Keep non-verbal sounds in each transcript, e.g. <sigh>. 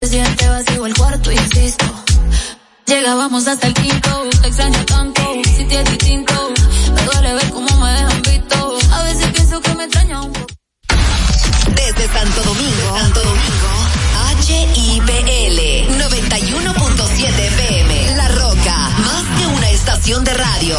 Presidente vacío el cuarto, insisto. Llegábamos hasta el quinto, te extraño tanto, si te es distinto. Me duele ver cómo me dejan visto. A veces pienso que me extraña un poco. Desde Santo Domingo, Santo Domingo, HIPL 91.7 PM. La Roca, más que una estación de radio.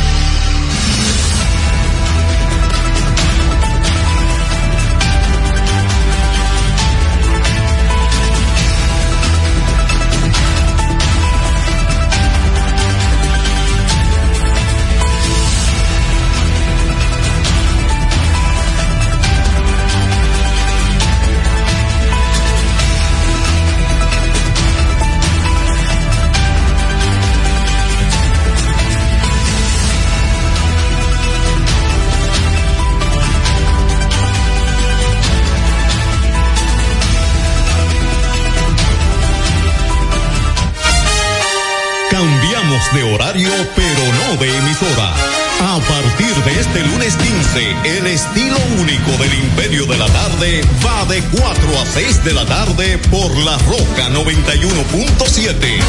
Tarde por la Roca 91.7.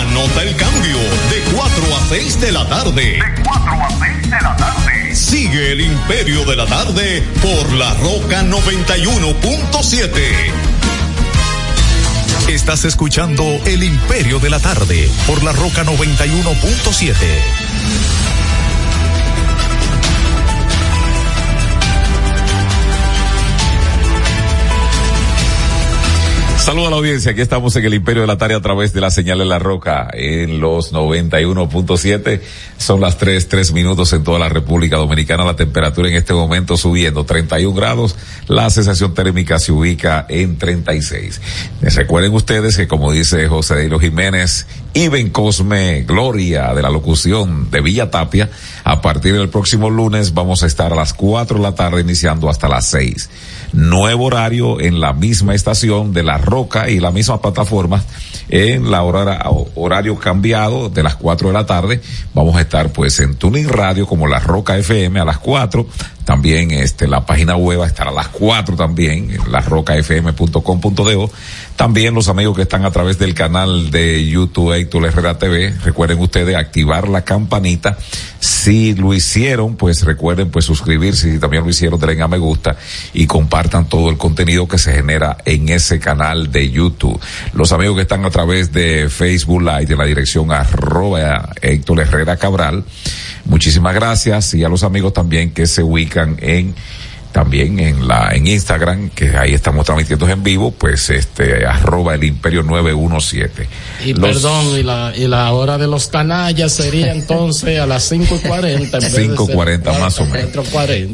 Anota el cambio de 4 a 6 de la tarde. De 4 a 6 de la tarde. Sigue el Imperio de la Tarde por la Roca 91.7. Estás escuchando El Imperio de la Tarde por la Roca 91.7. Saludos a la audiencia, aquí estamos en el Imperio de la Tarde a través de la señal de la roca en los 91.7. Son las 3, 3 minutos en toda la República Dominicana. La temperatura en este momento subiendo 31 grados. La sensación térmica se ubica en 36. Les recuerden ustedes que como dice José de Hilo Jiménez, Iben Cosme Gloria de la locución de Villa Tapia, a partir del próximo lunes vamos a estar a las 4 de la tarde iniciando hasta las 6 nuevo horario en la misma estación de La Roca y la misma plataforma en la hora, horario cambiado de las 4 de la tarde. Vamos a estar pues en Tuning Radio como La Roca FM a las 4. También este, la página web va a estar a las 4 también, en larrocafm.com.do. También los amigos que están a través del canal de YouTube Héctor Herrera TV, recuerden ustedes activar la campanita. Si lo hicieron, pues recuerden pues suscribirse. Si también lo hicieron, denle a me gusta y compartan todo el contenido que se genera en ese canal de YouTube. Los amigos que están a través de Facebook Live de la dirección arroba Héctor Herrera Cabral, muchísimas gracias y a los amigos también que se ubican en también en la en Instagram que ahí estamos transmitiendo en vivo pues este arroba el imperio 917 y los, perdón y la, y la hora de los canallas sería <laughs> entonces a las cinco y cuarenta cinco cuarenta más o menos.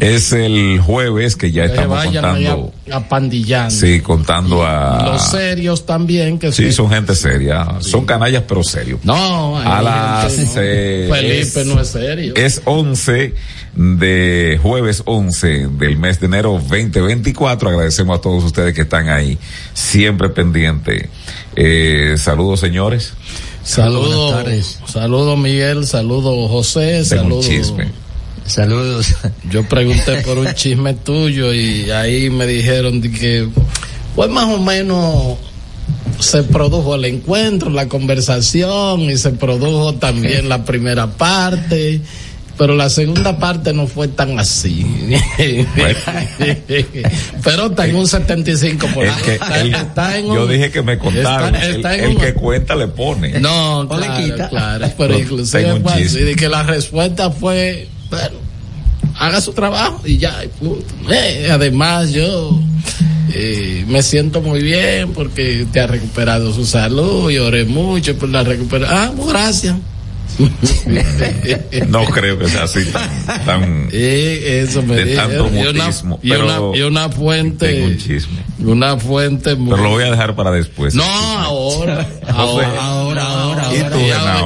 es el jueves que ya estamos contando. a, pandillando. Sí contando a los serios también que sí son gente seria. Son canallas pero serios no a las Felipe no es serio. Es once de jueves 11 del mes de enero 2024. Agradecemos a todos ustedes que están ahí, siempre pendientes. Eh, saludos, señores. Saludos. Saludos, Miguel. Saludos, José. Saludos. Saludos. Yo pregunté por un chisme tuyo y ahí me dijeron de que, pues más o menos se produjo el encuentro, la conversación y se produjo también la primera parte pero la segunda parte no fue tan así. pero está en un 75%. El que, está en yo dije que me contaron. el, que cuenta le pone. No, claro, claro. Pero inclusive fue así, de que la respuesta fue, bueno, haga su trabajo y ya. Eh, además, yo eh, me siento muy bien porque te ha recuperado su salud y oré mucho por la recuperación. Ah, pues gracias. <laughs> no creo que sea así tan, eso me de tanto mutismo. Y una, pero y una fuente un chisme. una fuente muy... pero lo voy a dejar para después no ahora <laughs> ahora ahora ahora, ¿Y, tú,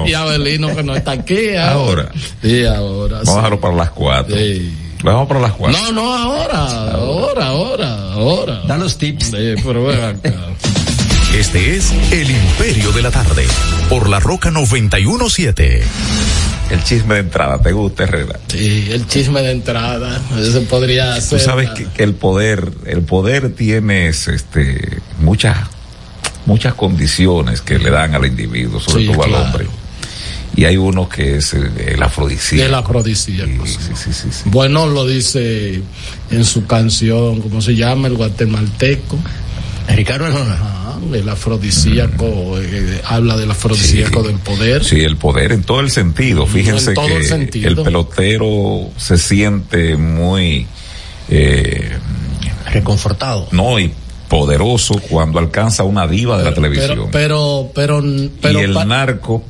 y, y, Abelino que no está aquí <laughs> ahora sí ahora vamos a dejarlo para las cuatro sí. Vamos para las cuatro. No, no, ahora, ahora, ahora, ahora. Da los tips. Sí, pero ven acá. Este es El Imperio de la Tarde, por la Roca 917. El chisme de entrada, ¿te gusta, Herrera? Sí, el chisme de entrada, eso podría ser. Tú sabes que, el poder, el poder tiene este, muchas, muchas condiciones que le dan al individuo, sobre todo al hombre. Y hay uno que es el, afrodisíaco. El afrodisíaco. Sí, sí, sí, sí, Bueno, lo dice en su canción, ¿cómo se llama? El guatemalteco. Ricardo Arjona el afrodisíaco, eh, habla del afrodisíaco del poder. Sí, el poder en todo el sentido. Fíjense que el, pelotero se siente muy eh, reconfortado. No, y poderoso cuando alcanza una diva de la televisión. Pero, pero, pero, y el narco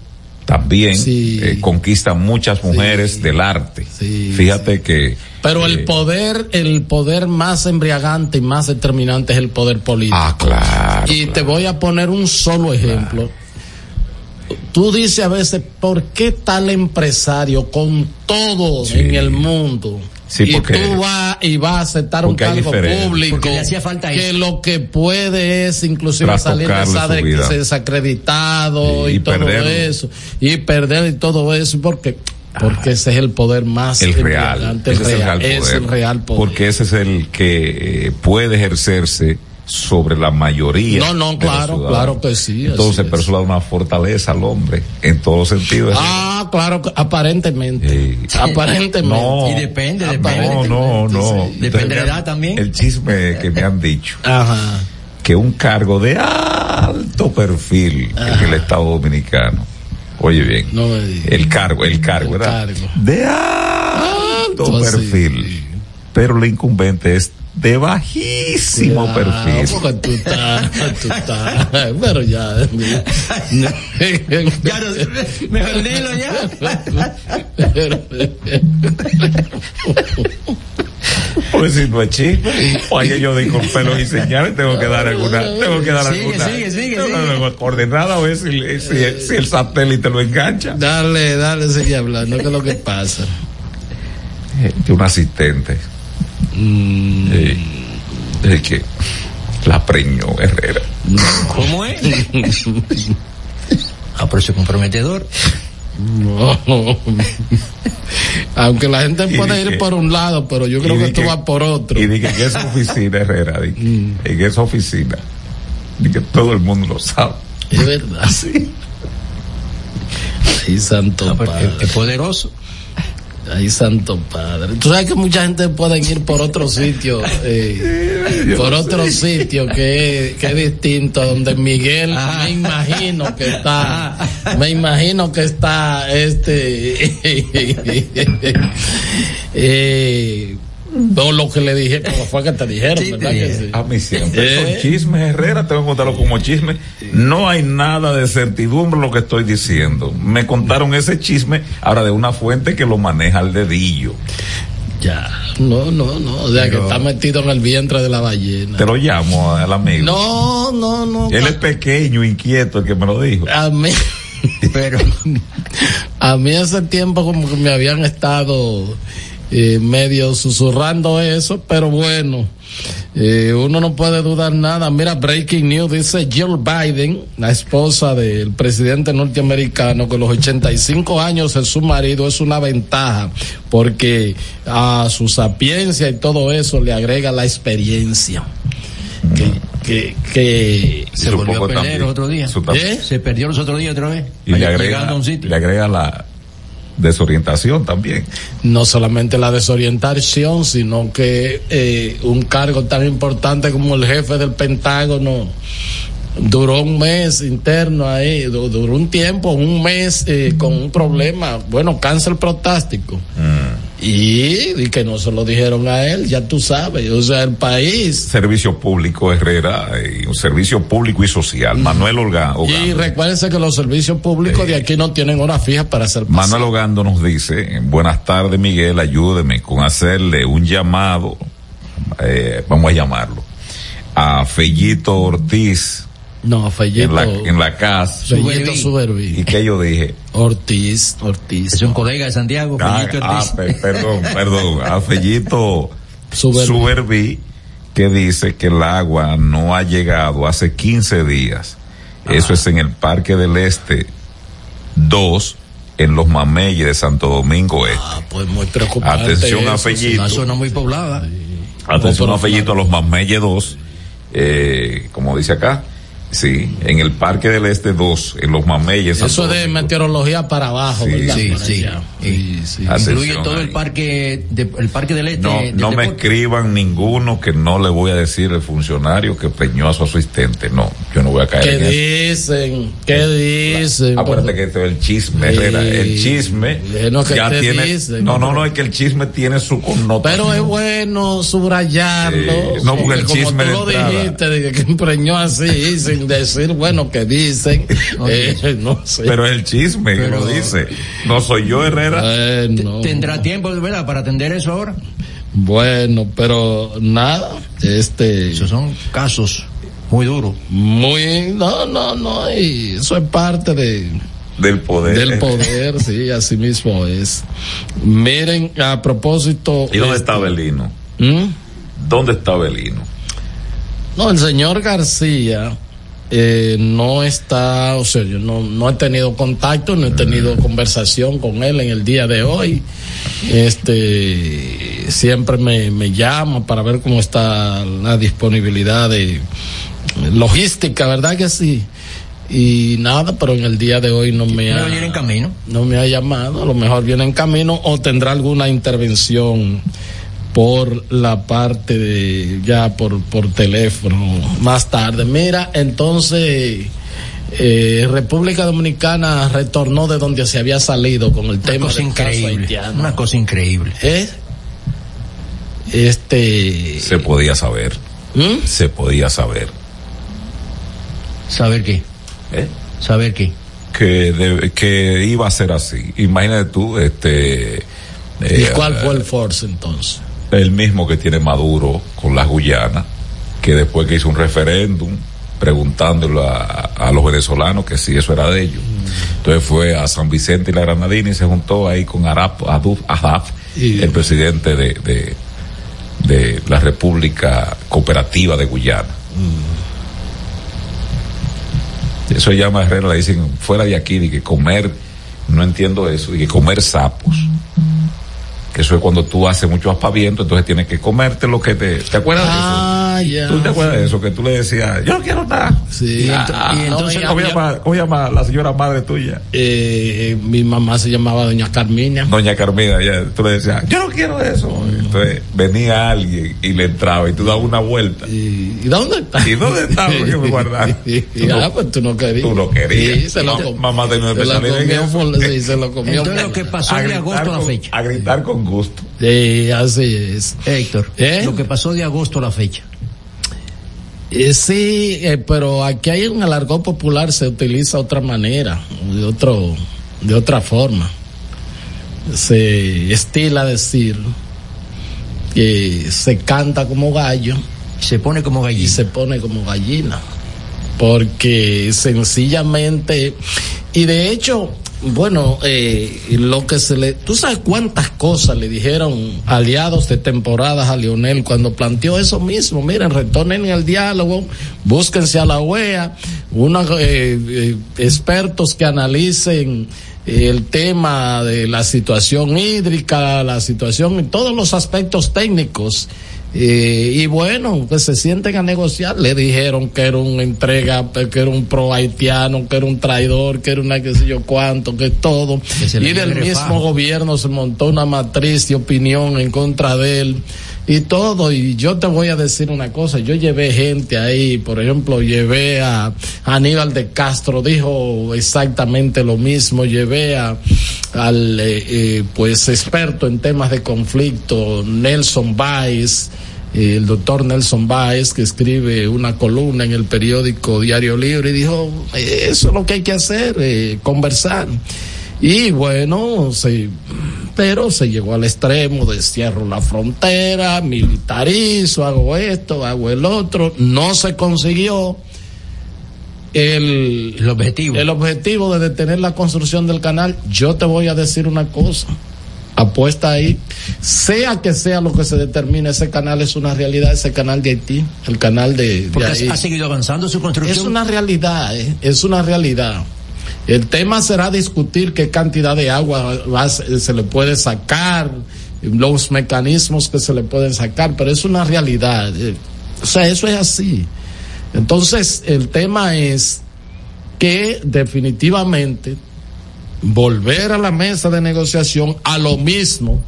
también eh, conquista muchas mujeres del arte. Fíjate que pero el poder, el poder más embriagante y más determinante es el poder político. Ah, claro. Y te voy a poner un solo ejemplo. Tú dices a veces, ¿por qué tal empresario con todo en el mundo? y tú vas y vas a aceptar un cargo público que lo que puede es inclusive salir de desacreditado y, y todo eso y perder y todo eso porque porque ese es el poder más el real, ese es el real poder. Porque ese es el que eh, puede ejercerse sobre la mayoría. No, no, claro, claro que sí. Entonces, pero eso da una fortaleza al hombre en todos los sentidos. Ah, claro, aparentemente. Aparentemente. No, y depende, depende. No, no, no. Depende de la edad también. El chisme que me han dicho. Ajá. Que un cargo de alto perfil en el Estado Dominicano Oye bien. El cargo, el cargo, ¿verdad? De alto perfil. Pero la incumbente es de bajísimo perfil. tú estás, tú estás, pero ya. ya mejor dilo ya. Pues si no es chisme, oye, yo digo pelos y señales, tengo que dar alguna, tengo que dar sigue, alguna. Sigue, sigue, sigue. Coordenada a ver si, si, el satélite lo engancha. Dale, dale, sigue hablando, ¿qué es lo que pasa? De un asistente. Mm. de que la preñó Herrera. ¿Cómo es? <laughs> ah, pero es comprometedor. No. Aunque la gente puede ir por un lado, pero yo creo que esto va por otro. Y dije que esa oficina, Herrera, mm. en esa oficina, que todo el mundo lo sabe. Es verdad. <laughs> Sí. Ay, santo padre. Es poderoso. Ay, santo padre. Tú sabes que mucha gente puede ir por otro sitio, eh, por otro sitio que, que es distinto, donde Miguel, me imagino que está, me imagino que está este, <laughs> eh, no lo que le dije, pero fue que te dijeron, ¿verdad? Que sí? A mí siempre. Son ¿Eh? chismes, Herrera, tengo que contarlo como chisme. No hay nada de certidumbre lo que estoy diciendo. Me contaron ese chisme, ahora de una fuente que lo maneja al dedillo. Ya, no, no, no, o sea que está metido en el vientre de la ballena. Te lo llamo al amigo. No, no, no. Él es pequeño, inquieto, el que me lo dijo. A mí. <laughs> Pero a mí hace tiempo como que me habían estado eh, medio susurrando eso, pero bueno, eh, uno no puede dudar nada. Mira, breaking news, dice Jill Biden, la esposa del presidente norteamericano, que los 85 años de su marido es una ventaja, porque a su sapiencia y todo eso le agrega la experiencia. Que, que, se volvió a perder otro día. ¿Eh? Se perdió los otros días otra vez. Y le agrega, le agrega la, desorientación también. No solamente la desorientación, sino que eh, un cargo tan importante como el jefe del Pentágono duró un mes interno ahí, duró un tiempo, un mes eh, con un problema, bueno, cáncer prostático. Mm. Y, que no se lo dijeron a él, ya tú sabes, o sea, el país. Servicio público Herrera, y un servicio público y social, Manuel Ogando. Y recuérdense que los servicios públicos de aquí no tienen hora fija para hacer Manuel Ogando nos dice, buenas tardes Miguel, ayúdeme con hacerle un llamado, eh, vamos a llamarlo, a Fellito Ortiz, no, Fellito. En la, en la casa. Fellito Suberví. ¿Y qué yo dije? Ortiz, Ortiz. Es un colega de Santiago, ah, ah perdón, <laughs> perdón. A Fellito Suberví. que dice que el agua no ha llegado hace 15 días. Eso es en el Parque del Este 2 en los Mameyes de Santo Domingo Este. Ah, pues muy preocupante. Atención a Fellito. Una zona muy poblada. Atención a Fellito, a los Mameyes 2, eh, como dice acá, Sí, en el Parque del Este 2, en los Mameyes. Eso de meteorología para abajo, sí, Sí, sí. sí, Incluye todo el parque, el parque del Este. No, no me escriban ninguno que no le voy a decir el funcionario que preñó a su asistente. No, yo no voy a caer ¿Qué en dicen? ¿Qué dicen? Acuérdate que este es el chisme, Herrera. El chisme ya tiene. no, no, no, es que el chisme tiene su connotación. Pero es bueno subrayarlo. no, porque el chisme. Como tú lo dijiste, de que empreñó así, sin decir, bueno, que dicen, <laughs> eh, <laughs> no sé. Pero es el chisme que lo dice. No soy yo, Herrera. ¿Tendrá tiempo, verdad, para atender eso ahora? Bueno, pero nada, este... Esos son casos muy duros. Muy, no, no, no, y eso es parte de... Del poder. Del poder, sí, así mismo es. Miren, a propósito... ¿Y dónde está Belino? ¿Mm? ¿Dónde está Belino? No, el señor García eh, no está, o sea, yo no, no he tenido contacto, no he tenido conversación con él en el día de hoy. Este, siempre me, me llama para ver cómo está la disponibilidad de logística, ¿verdad que sí? y nada, pero en el día de hoy no me ha, en camino? no me ha llamado, a lo mejor viene en camino o tendrá alguna intervención por la parte de ya por, por teléfono más tarde. Mira, entonces eh, República Dominicana retornó de donde se había salido con el tema cosa increíble, Una cosa increíble. ¿Eh? Este se podía saber. ¿Mm? Se podía saber. ¿Saber qué? ¿Eh? ¿Saber qué? Que, que iba a ser así. Imagínate tú, este. ¿Y eh, cuál fue el force entonces? El mismo que tiene Maduro con las Guyanas, que después que hizo un referéndum preguntándole a, los venezolanos que si eso era de ellos. Entonces fue a San Vicente y la Granadina y se juntó ahí con Arap, Aduf, el presidente de, de, la República Cooperativa de Guyana. Eso llama Herrera, le dicen fuera de aquí, de que comer, no entiendo eso, de que comer sapos que eso es cuando tú haces mucho aspaviento, entonces tienes que comerte lo que te... ¿Te acuerdas de eso? Ah, ya. ¿Tú te acuerdas de eso? Que tú le decías, yo no quiero nada. Sí. y, entonces, ¿cómo, llama, ¿cómo, llama, la señora madre tuya? Eh, mi mamá se llamaba Doña Carmina. Doña Carmina, ya, tú le decías, yo no quiero eso. Entonces venía alguien y le entraba y tú dabas una vuelta. ¿Y, dónde está? ¿Y dónde está? Porque <laughs> me guardaste. <laughs> y, ah, pues tú no querías. Tú no querías. Sí, se lo comió. Mamá tenía una especialidad. Sí, se lo comió. Entonces lo que pasó de agosto a la fecha. A gritar con gusto. Sí, así es. Héctor, ¿Eh? lo que pasó de agosto a la fecha. Eh, sí, eh, pero aquí hay un alargó popular se utiliza otra manera, de otro, de otra forma. Se estila decir que se canta como gallo. Se pone como gallina. Y se pone como gallina. Porque sencillamente, y de hecho, bueno, eh, lo que se le, tú sabes cuántas cosas le dijeron aliados de temporadas a Lionel cuando planteó eso mismo. Miren, retornen al diálogo, búsquense a la OEA, unos eh, eh, expertos que analicen el tema de la situación hídrica, la situación en todos los aspectos técnicos eh, y bueno, que se sienten a negociar. Le dijeron que era un entrega, que era un pro haitiano, que era un traidor, que era una qué sé yo cuánto, que todo. y del mismo gobierno se montó una matriz de opinión en contra de él y todo. Y yo te voy a decir una cosa, yo llevé gente ahí, por ejemplo, llevé a Aníbal de Castro, dijo exactamente lo mismo, llevé a al eh, eh, pues experto en temas de conflicto, Nelson Baez, el doctor Nelson Baez, que escribe una columna en el periódico Diario Libre, y dijo, eso es lo que hay que hacer, eh, conversar. Y bueno, se, pero se llegó al extremo de cierro la frontera, militarizo, hago esto, hago el otro, no se consiguió el, el objetivo. El objetivo de detener la construcción del canal. Yo te voy a decir una cosa apuesta ahí, sea que sea lo que se determine, ese canal es una realidad, ese canal de Haití, el canal de, Porque ha seguido avanzando su construcción. Es una realidad, eh, es una realidad. El tema será discutir qué cantidad de agua se le puede sacar, los mecanismos que se le pueden sacar, pero es una realidad. Eh, o sea, eso es así. Entonces, el tema es que definitivamente volver a la mesa de negociación a lo mismo,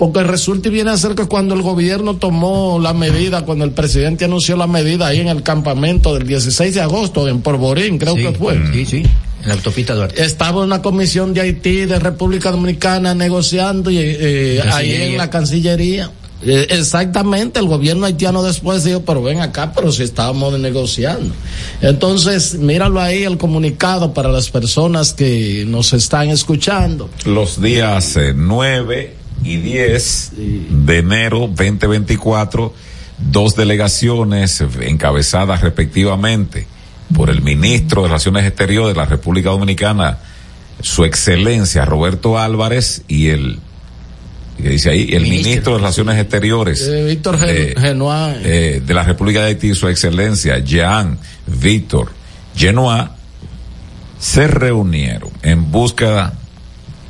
porque resulta y viene a ser que cuando el gobierno tomó la medida, cuando el presidente anunció la medida ahí en el campamento del 16 de agosto en Porborín, creo que fue. Sí, sí. En la autopista Duarte. Estaba una comisión de Haití, de República Dominicana negociando y, eh, ahí en la Cancillería. Eh, exactamente, el gobierno haitiano después dijo, pero ven acá, pero si estábamos negociando. Entonces, míralo ahí el comunicado para las personas que nos están escuchando. Los días 9 eh, y 10 de enero 2024, dos delegaciones encabezadas respectivamente por el ministro de Relaciones Exteriores de la República Dominicana, su excelencia Roberto Álvarez y el que dice ahí, el ministro, de Relaciones Exteriores. Eh, Víctor eh, eh, de la República de Haití, su excelencia, Jean Víctor Genois, se reunieron en búsqueda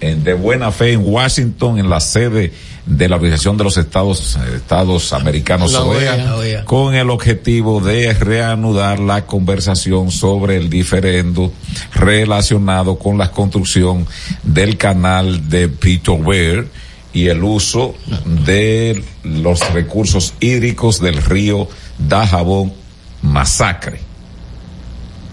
de buena fe en Washington, en la sede de la Organización de los Estados, Estados Americanos OEA, con el objetivo de reanudar la conversación sobre el diferendo relacionado con la construcción del canal de Peter y el uso de los recursos hídricos del río Dajabón Masacre.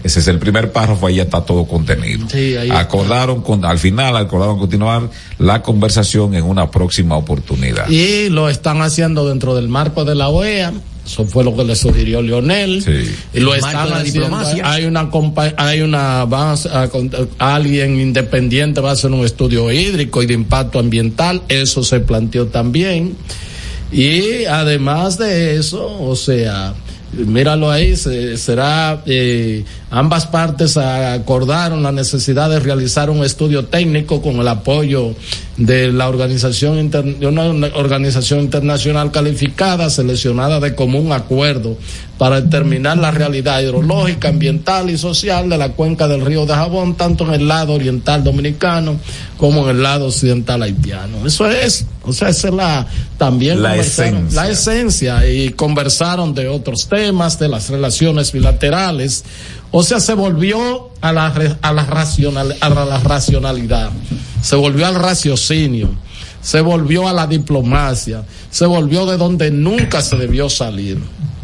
Ese es el primer párrafo, ahí ya está todo contenido. acordaron con, al final acordaron continuar la conversación en una próxima oportunidad. Y lo están haciendo dentro del marco de la OEA eso fue lo que le sugirió Lionel. Y lo están haciendo. Hay una, hay una, va a, alguien independiente va a hacer un estudio hídrico y de impacto ambiental. Eso se planteó también. Y además de eso, o sea, míralo ahí, será, eh, ambas partes acordaron la necesidad de realizar un estudio técnico con el apoyo de la organización, de una organización internacional calificada, seleccionada de común acuerdo para determinar la realidad hidrológica, ambiental y social de la cuenca del río de Jabón, tanto en el lado oriental dominicano como en el lado occidental haitiano. Eso es, o sea, esa es la, también la esencia. la esencia y conversaron de otros temas, de las relaciones bilaterales. O sea, se volvió a la, a la, racional, a la racionalidad, se volvió al raciocinio, se volvió a la diplomacia, se volvió de donde nunca se debió salir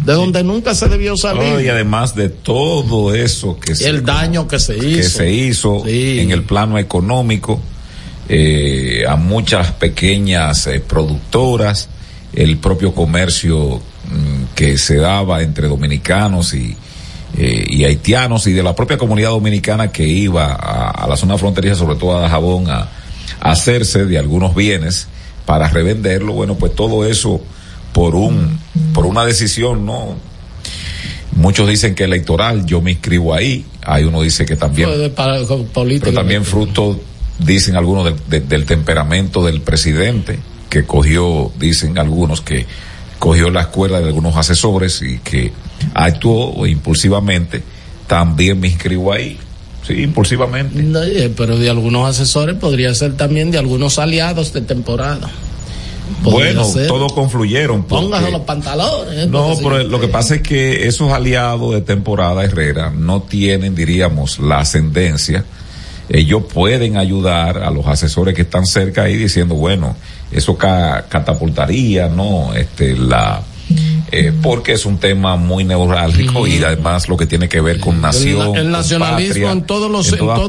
de donde nunca se debió salir. y además de todo eso que se, el daño que se hizo, que se hizo en el plano económico eh, a muchas pequeñas eh, productoras, el propio comercio mm, que se daba entre dominicanos y, eh, y haitianos y de la propia comunidad dominicana que iba a, la zona fronteriza, sobre todo a Jabón, a, a hacerse de algunos bienes para revenderlo. Bueno, pues todo eso por un por una decisión, ¿no? Muchos dicen que electoral, yo me inscribo ahí. Hay uno dice que también, pero también fruto, dicen algunos del temperamento del presidente que cogió, dicen algunos que cogió la escuela de algunos asesores y que actuó impulsivamente. También me inscribo ahí. Sí, impulsivamente. Eh, pero de algunos asesores podría ser también de algunos aliados de temporada. Bueno, todos confluyeron. Póngase los pantalones. No, pero lo que pasa es que esos aliados de temporada Herrera no tienen, diríamos, la ascendencia. Ellos pueden ayudar a los asesores que están cerca ahí diciendo, bueno, eso catapultaría, ¿no? Este, la, eh, porque es un tema muy neurálgico y además lo que tiene que ver con nación, el, nacionalismo en todos los en todas,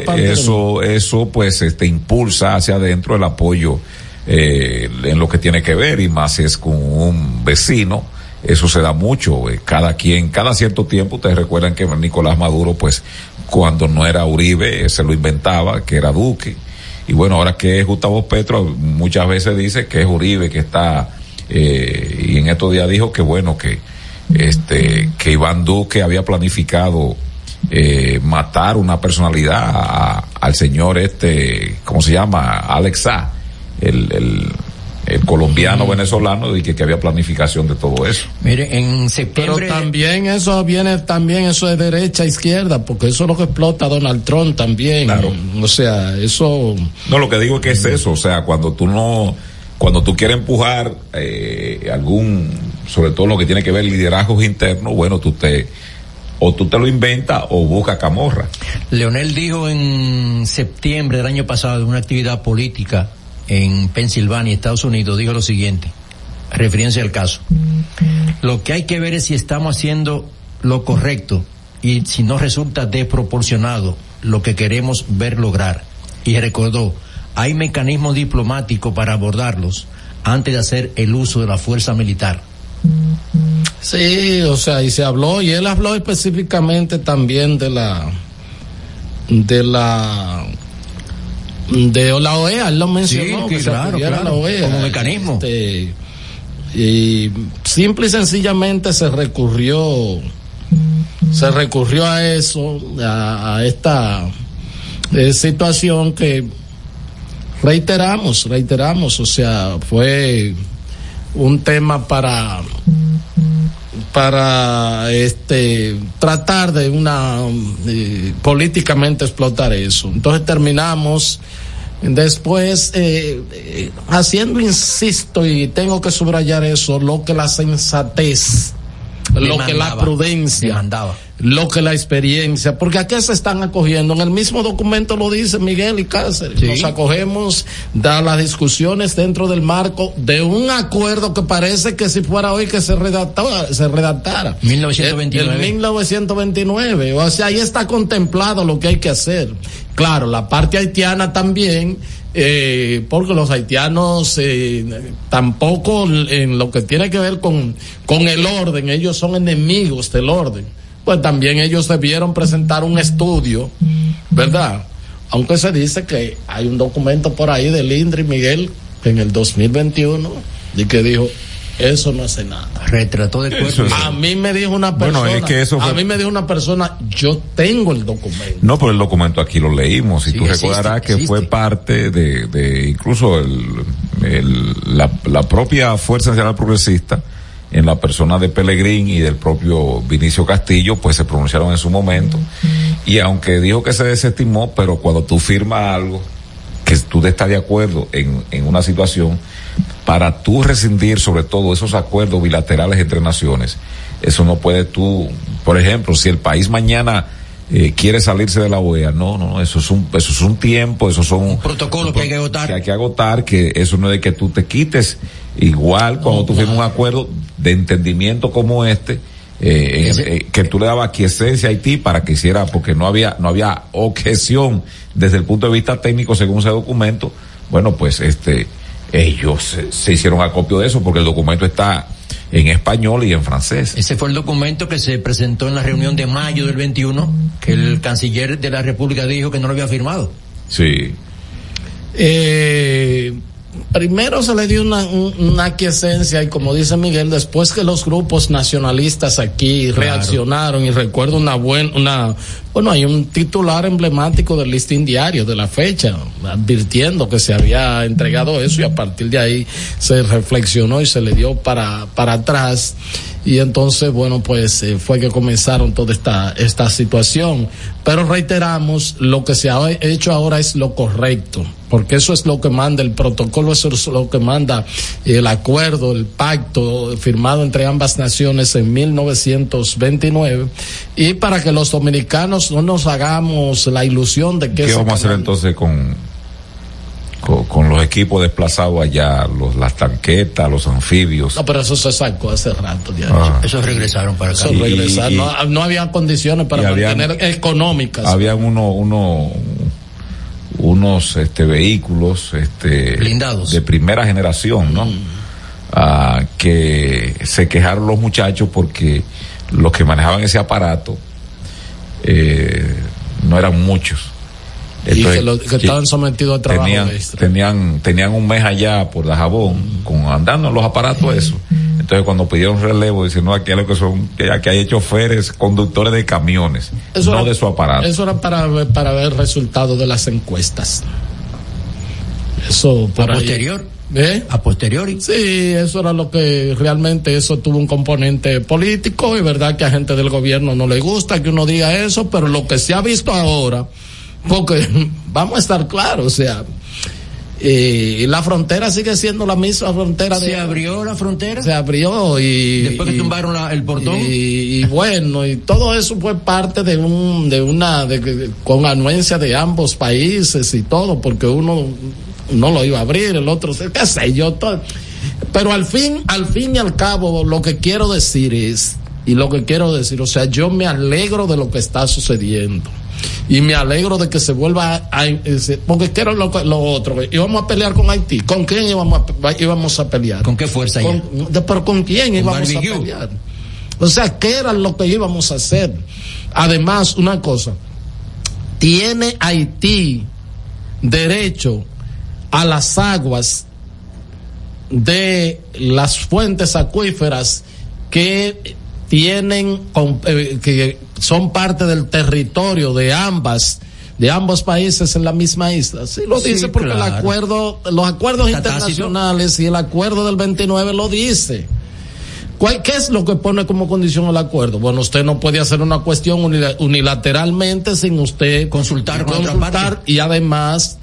partes, eso, eso pues este impulsa hacia adentro el apoyo eh, en lo que tiene que ver y más si es con un vecino. Eso se da mucho. Eh, cada quien, cada cierto tiempo, ustedes recuerdan que Nicolás Maduro, pues, cuando no era Uribe, se lo inventaba, que era Duque. Y bueno, ahora que es Gustavo Petro, muchas veces dice que es Uribe que está, eh, y en estos días dijo que bueno, que, este, que Iván Duque había planificado eh, matar una personalidad al señor este, ¿cómo se llama? Alexa el, el el colombiano venezolano y que, que, había planificación de todo eso. Mire, en septiembre. Pero también eso viene, también eso de derecha a izquierda, porque eso es lo que explota Donald Trump también. Claro. O sea, eso. No, lo que digo es que es eso, o sea, cuando tú no, cuando tú quieres empujar eh, algún, sobre todo lo que tiene que ver liderazgos internos, bueno, tú te, o tú te lo inventas o busca camorra. Leonel dijo en septiembre del año pasado en una actividad política en Pensilvania, Estados Unidos, dijo lo siguiente, referencia al caso. Lo que hay que ver es si estamos haciendo lo correcto y si no resulta desproporcionado lo que queremos ver lograr. Y recordó, hay mecanismos diplomáticos para abordarlos antes de hacer el uso de la fuerza militar. Sí, o sea, y se habló, y él habló específicamente también de la de la de la OEA, él lo mencionó, que, claro, la OEA, como mecanismo. Este, y simple y sencillamente se recurrió, se recurrió a eso, a, esta eh, situación que reiteramos, reiteramos, o sea, fue un tema para para este tratar de una eh, políticamente explotar eso. Entonces terminamos después eh, eh, haciendo, insisto, y tengo que subrayar eso, lo que la sensatez, lo que la prudencia, lo que la experiencia, porque a qué se están acogiendo. En el mismo documento lo dice Miguel y Cáceres. Nos acogemos da las discusiones dentro del marco de un acuerdo que parece que si fuera hoy que se redactara, se redactara. 1929. El, 1929. O sea, ahí está contemplado lo que hay que hacer. Claro, la parte haitiana también eh, porque los haitianos eh, tampoco en lo que tiene que ver con, con el orden, ellos son enemigos del orden pues también ellos debieron presentar un estudio, ¿verdad? Aunque se dice que hay un documento por ahí de Lindri Miguel en el 2021 y que dijo eso no hace nada. Retrató de cuerpo. A mí me dijo una persona. Bueno, es que eso A mí me dijo una persona, yo tengo el documento. No, pero el documento aquí lo leímos y tú recordarás que fue parte de, de incluso el, el, la, la propia Fuerza Nacional Progresista en la persona de Pellegrín y del propio Vinicio Castillo, pues se pronunciaron en su momento. Y aunque dijo que se desestimó, pero cuando tú firmas algo, que tú estás de acuerdo en, en una situación, para tú rescindir sobre todo esos acuerdos bilaterales entre naciones, eso no puede tú, por ejemplo, si el país mañana eh, quiere salirse de la OEA. No, no, eso es un, eso es un tiempo, eso son un protocolo que hay que agotar. Que hay que agotar, que eso no es de que tú te quites. Igual cuando tú firmas un acuerdo de entendimiento como este, eh, eh, que tú le dabas quiesencia a Haití para que hiciera, porque no había, no había objeción desde el punto de vista técnico según ese documento. Bueno, pues este, ellos se, se hicieron acopio de eso porque el documento está en español y en francés. Ese fue el documento que se presentó en la reunión de mayo del 21, que el canciller de la República dijo que no lo había firmado. Sí. Eh, primero se le dio una, una aquiescencia y como dice Miguel, después que los grupos nacionalistas aquí reaccionaron y recuerdo una buena, una, bueno, hay un titular emblemático del listín diario de la fecha, advirtiendo que se había entregado eso y a partir de ahí se reflexionó y se le dio para, para atrás y entonces, bueno, pues eh, fue que comenzaron toda esta, esta situación. Pero reiteramos, lo que se ha hecho ahora es lo correcto, porque eso es lo que manda el protocolo, eso es lo que manda el acuerdo, el pacto firmado entre ambas naciones en 1929. Y para que los dominicanos no nos hagamos la ilusión de que... ¿Qué vamos a hacer entonces con con, los equipos desplazados allá, los, las tanquetas, los anfibios. No, pero eso se sacó hace rato ya. Ah. Eso regresaron para acá. no, no, había condiciones para mantener económicas. Habían uno, uno, unos este, vehículos este, blindados de primera generación, ¿no? Mm. Ah, que se quejaron los muchachos porque los que manejaban ese aparato eh, no eran muchos y que, estaban sometidos a trabajo tenían, tenían, tenían un mes allá por la jabón, con andando en los aparatos eso. Entonces cuando pidieron relevo, dicen, no, aquí hay lo que son, aquí hay choferes, conductores de camiones, no de su aparato. Eso era para ver, para ver resultados de las encuestas. Eso por posterior. ¿Eh? A posteriori. Sí, eso era lo que realmente eso tuvo un componente político. Es verdad que a gente del gobierno no le gusta que uno diga eso, pero lo que se ha visto ahora, porque <laughs> vamos a estar claros, o sea, y la frontera sigue siendo la misma frontera. ¿Se abrió la frontera? Se abrió y... Después que tumbaron el portón. Y, bueno, y todo eso fue parte de un, de una, de, con anuencia de ambos países y todo, porque uno no lo iba a abrir, el otro, qué sé yo, todo. Pero al fin, al fin y al cabo, lo que quiero decir es, y lo que quiero decir, o sea, yo me alegro de lo que está sucediendo y me alegro de que se vuelva a, porque quiero lo, lo otro íbamos a pelear con Haití con quién íbamos a, íbamos a pelear con qué fuerza con, pero con quién íbamos a pelear o sea qué era lo que íbamos a hacer además una cosa tiene Haití derecho a las aguas de las fuentes acuíferas que tienen eh, que son parte del territorio de ambas de ambos países en la misma isla. Sí, lo dice porque el acuerdo, los acuerdos internacionales y el acuerdo del 29 lo dice. ¿Qué es lo que pone como condición el acuerdo? Bueno, usted no puede hacer una cuestión unilateralmente sin usted consultar, consultar y además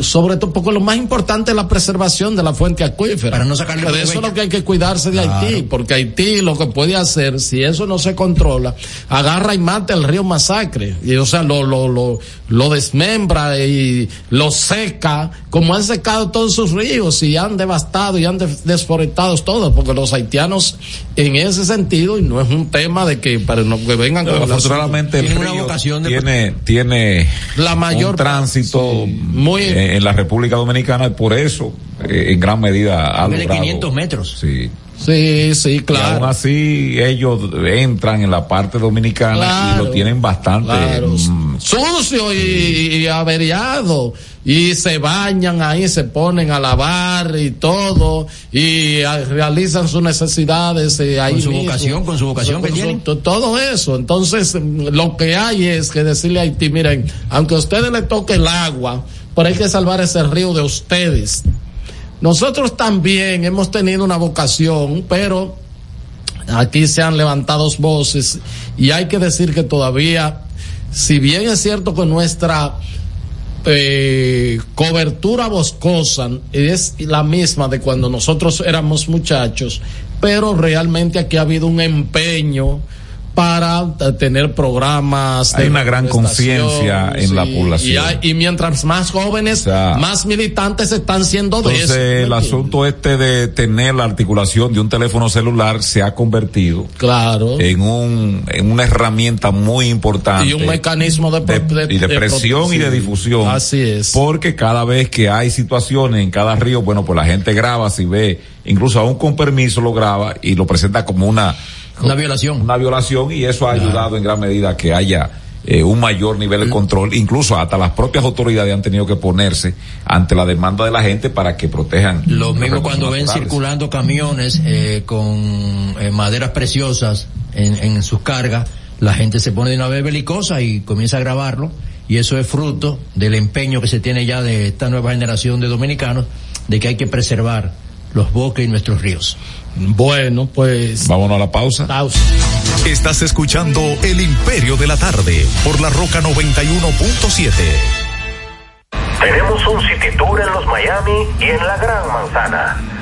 sobre todo porque lo más importante es la preservación de la fuente acuífera. Para no sacarle De eso es lo que hay que cuidarse de Haití, porque Haití lo que puede hacer, si eso no se controla, agarra y mata el río Masacre, y o sea, lo, lo, lo, lo desmembra y lo seca, como han secado todos sus ríos y han devastado y han desforestado todos, porque los haitianos en ese sentido, y no es un tema de que para no, que vengan con afortunadamente el río tiene, tiene la mayor tránsito muy en, la República Dominicana y por eso eh, en gran medida ha de 500 metros. Sí. Sí, sí, claro. Y aún así ellos entran en la parte dominicana y lo tienen bastante mm, sucio y, averiado y se bañan ahí, se ponen a lavar y todo y realizan sus necesidades eh, ahí con su vocación, con su vocación que tienen. todo eso. Entonces lo que hay es que decirle a Haití, miren, aunque a ustedes les toque el agua, pero hay que salvar ese río de ustedes. Nosotros también hemos tenido una vocación, pero aquí se han levantado voces y hay que decir que todavía, si bien es cierto que nuestra eh, cobertura boscosa es la misma de cuando nosotros éramos muchachos, pero realmente aquí ha habido un empeño para tener programas. Hay una gran conciencia en la población. Y, mientras más jóvenes, más militantes están siendo de eso. el asunto este de tener la articulación de un teléfono celular se ha convertido. Claro. En un, en una herramienta muy importante. Y un mecanismo de, y de, presión y de difusión. Así es. Porque cada vez que hay situaciones en cada río, bueno, pues la gente graba, si ve, incluso aún con permiso lo graba y lo presenta como una una violación. Una violación y eso ha ayudado en gran medida a que haya eh, un mayor nivel de control. Incluso hasta las propias autoridades han tenido que ponerse ante la demanda de la gente para que protejan. Lo mismo cuando ven circulando camiones eh, con eh, maderas preciosas en, en sus cargas, la gente se pone de una vez belicosa y comienza a grabarlo. Y eso es fruto del empeño que se tiene ya de esta nueva generación de dominicanos de que hay que preservar los bosques y nuestros ríos. Bueno, pues. Vámonos a la pausa. Pausa. Estás escuchando El Imperio de la Tarde por la Roca 91.7. Tenemos un City Tour en los Miami y en la Gran Manzana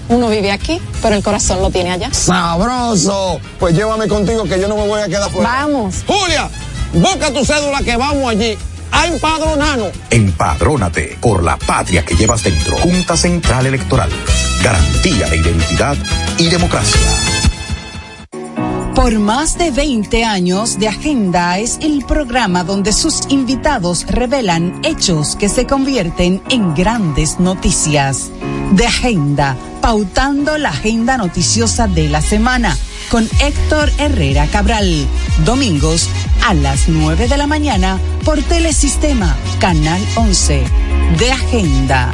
Uno vive aquí, pero el corazón lo tiene allá. ¡Sabroso! Pues llévame contigo que yo no me voy a quedar fuera. Vamos. Julia, busca tu cédula que vamos allí a empadronarnos. Empadrónate por la patria que llevas dentro. Junta Central Electoral. Garantía de identidad y democracia. Por más de 20 años, De Agenda es el programa donde sus invitados revelan hechos que se convierten en grandes noticias. De Agenda, pautando la agenda noticiosa de la semana, con Héctor Herrera Cabral. Domingos a las 9 de la mañana por Telesistema, Canal 11. De Agenda.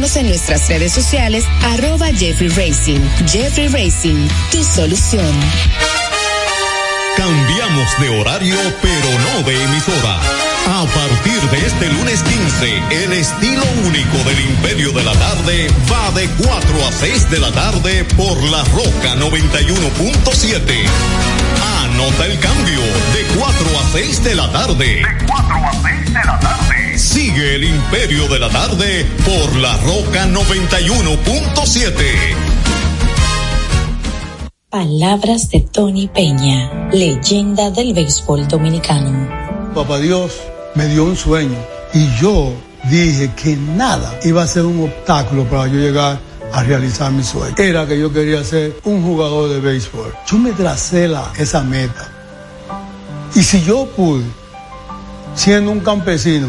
en nuestras redes sociales arroba Jeffrey Racing. Jeffrey Racing, tu solución. Cambiamos de horario, pero no de emisora. A partir de este lunes 15, el estilo único del Imperio de la Tarde va de 4 a 6 de la tarde por la Roca 91.7. Anota el cambio, de 4 a 6 de la tarde. De 4 a 6 de la tarde. Sigue el Imperio de la Tarde por la Roca 91.7. Palabras de Tony Peña, leyenda del béisbol dominicano. Papá Dios me dio un sueño y yo dije que nada iba a ser un obstáculo para yo llegar a realizar mi sueño. Era que yo quería ser un jugador de béisbol. Yo me tracé la, esa meta. Y si yo pude, siendo un campesino,